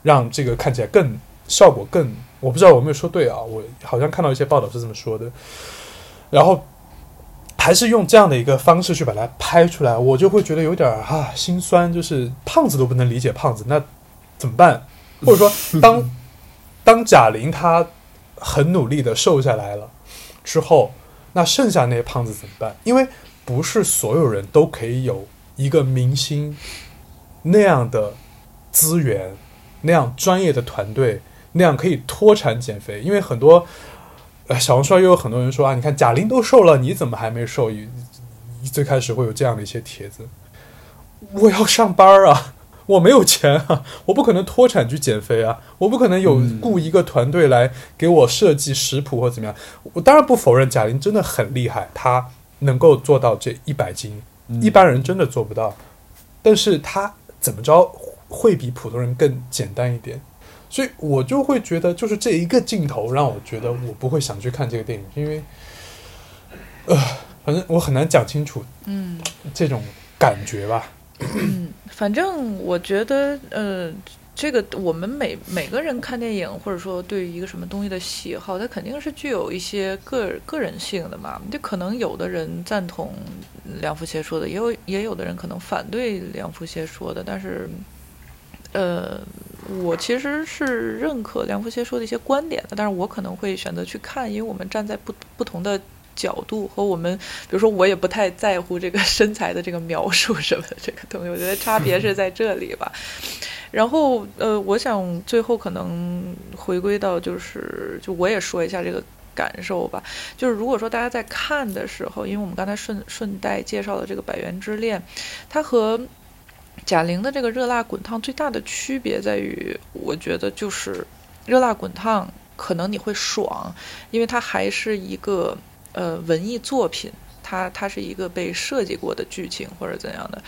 让这个看起来更效果更，我不知道我有没有说对啊，我好像看到一些报道是这么说的，然后还是用这样的一个方式去把它拍出来，我就会觉得有点儿啊心酸，就是胖子都不能理解胖子，那怎么办？或者说 [laughs] 当当贾玲她很努力的瘦下来了之后，那剩下那些胖子怎么办？因为不是所有人都可以有一个明星那样的资源、那样专业的团队、那样可以脱产减肥。因为很多呃小红书上又有很多人说啊，你看贾玲都瘦了，你怎么还没瘦？最开始会有这样的一些帖子。我要上班啊，[laughs] 我没有钱啊，我不可能脱产去减肥啊，我不可能有嗯雇一个团队来给我设计食谱或怎么样。我当然不否认贾玲真的很厉害，她能够做到这一百斤，嗯一般人真的做不到。但是她怎么着会比普通人更简单一点，所以我就会觉得，就是这一个镜头让我觉得我不会想去看这个电影，因为，呃，反正我很难讲清楚嗯这种感觉吧。嗯，反正我觉得呃。这个我们每每个人看电影，或者说对于一个什么东西的喜好，它肯定是具有一些个个人性的嘛。就可能有的人赞同梁福协说的，也有也有的人可能反对梁福协说的。但是，呃，我其实是认可梁福协说的一些观点的，但是我可能会选择去看，因为我们站在不不同的角度和我们，比如说我也不太在乎这个身材的这个描述什么的这个东西，我觉得差别是在这里吧。然后呃，我想最后可能回归到就是，就我也说一下这个感受吧。就是如果说大家在看的时候，因为我们刚才顺顺带介绍了这个《百元之恋》，它和贾玲的这个《热辣滚烫》最大的区别在于，我觉得就是《热辣滚烫》可能你会爽，因为它还是一个呃文艺作品。它它是一个被设计过的剧情或者怎样的，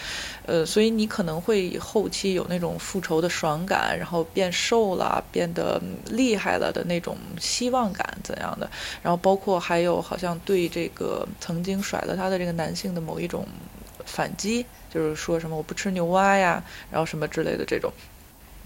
呃，所以你可能会后期有那种复仇的爽感，然后变瘦了，变得厉害了的那种希望感怎样的，然后包括还有好像对这个曾经甩了他的这个男性的某一种反击，就是说什么我不吃牛蛙呀，然后什么之类的这种。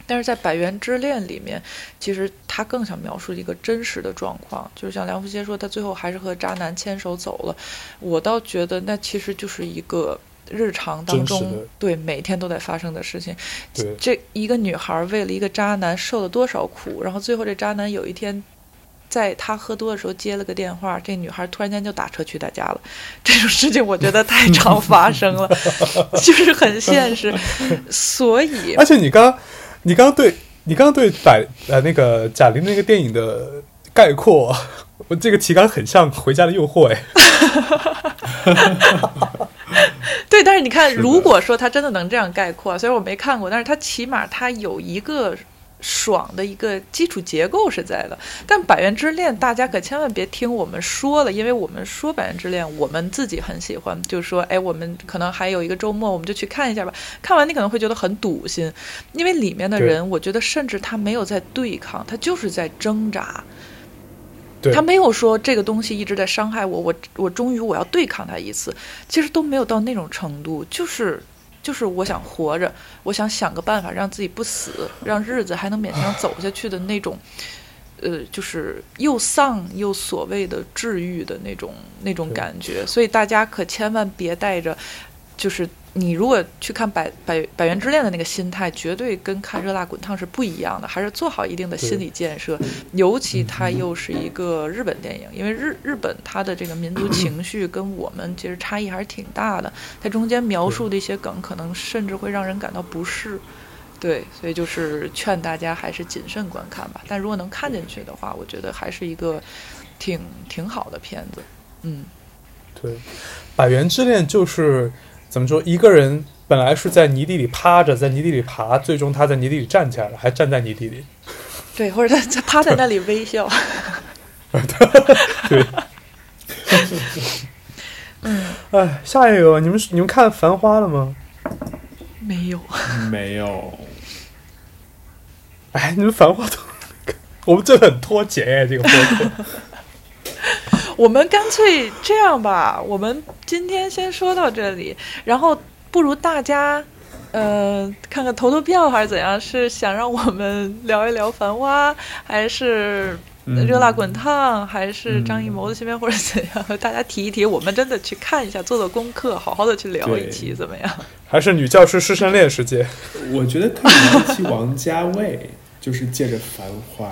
但是在《百元之恋》里面，其实他更想描述一个真实的状况，就是像梁福杰说，他最后还是和渣男牵手走了。我倒觉得那其实就是一个日常当中对每天都在发生的事情。这一个女孩为了一个渣男受了多少苦，然后最后这渣男有一天在他喝多的时候接了个电话，这女孩突然间就打车去他家了。[laughs] 这种事情我觉得太常发生了，[laughs] 就是很现实。所以，而且你刚，你刚对，你刚刚对百呃那个贾玲那个电影的概括，我这个提纲很像《回家的诱惑》哎。[laughs] 对，但是你看，如果说他真的能这样概括，虽然我没看过，但是他起码他有一个爽的一个基础结构是在的。但《百元之恋》，大家可千万别听我们说了，因为我们说《百元之恋》，我们自己很喜欢，就是说，哎，我们可能还有一个周末，我们就去看一下吧。看完你可能会觉得很堵心，因为里面的人，我觉得甚至他没有在对抗，他就是在挣扎。他没有说这个东西一直在伤害我，我我终于我要对抗他一次，其实都没有到那种程度，就是就是我想活着，我想想个办法让自己不死，让日子还能勉强走下去的那种，呃，就是又丧又所谓的治愈的那种那种感觉，所以大家可千万别带着，就是你如果去看百百百元之恋的那个心态，绝对跟看热辣滚烫是不一样的，还是做好一定的心理建设。尤其它又是一个日本电影，因为日日本它的这个民族 [clears throat] 情绪跟我们其实差异还是挺大的，它中间描述的一些梗，可能甚至会让人感到不适。对，所以就是劝大家还是谨慎观看吧。但如果能看进去的话，我觉得还是一个挺挺好的片子。嗯，对，《百元之恋》就是怎么说？一个人本来是在泥地里趴着，在泥地里爬，最终他在泥地里站起来了，还站在泥地里。[laughs] 对，或者他他趴在那里微笑。[laughs] 对，嗯，哎，下一个，你们你们看《繁花》了吗？没有。没有，哎，你们《繁花》都，[laughs] 我们真的很脱节哎，这个播客。我们干脆这样吧，我们今天先说到这里，然后不如大家，呃，看看投投票还是怎样？是想让我们聊一聊《繁花》，还是嗯热辣滚烫，还是嗯张艺谋的新片，或者怎样？大家提一提，我们真的去看一下，做做功课，好好的去聊一对期，怎么样？还是女教师师生恋世界？我觉得可以聊一期王家卫，就是借着《繁花》，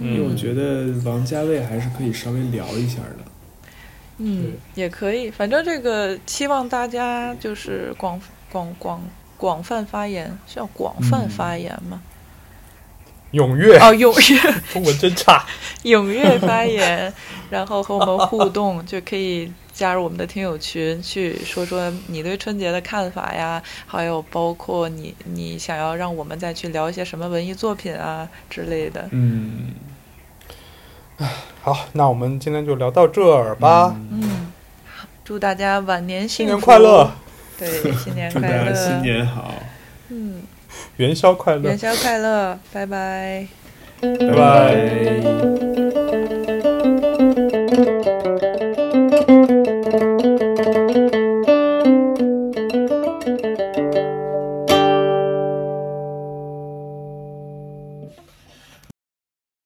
因为我觉得王家卫还是可以稍微聊一下的。嗯，也可以，反正这个期望大家就是广广广广泛发言，是要广泛嗯发言吗？踊跃，哦，踊跃。[laughs] 中文真差。[laughs] 踊跃发言，然后和我们互动，就可以加入我们的听友群，去说说你对春节的看法呀，还有包括你你想要让我们再去聊一些什么文艺作品啊之类的。嗯，好，那我们今天就聊到这儿吧。嗯，祝大家晚年幸福，新年快乐，！对，新年 [laughs] 快乐，新年好，嗯，元宵快乐元，宵快乐，拜拜。拜拜。拜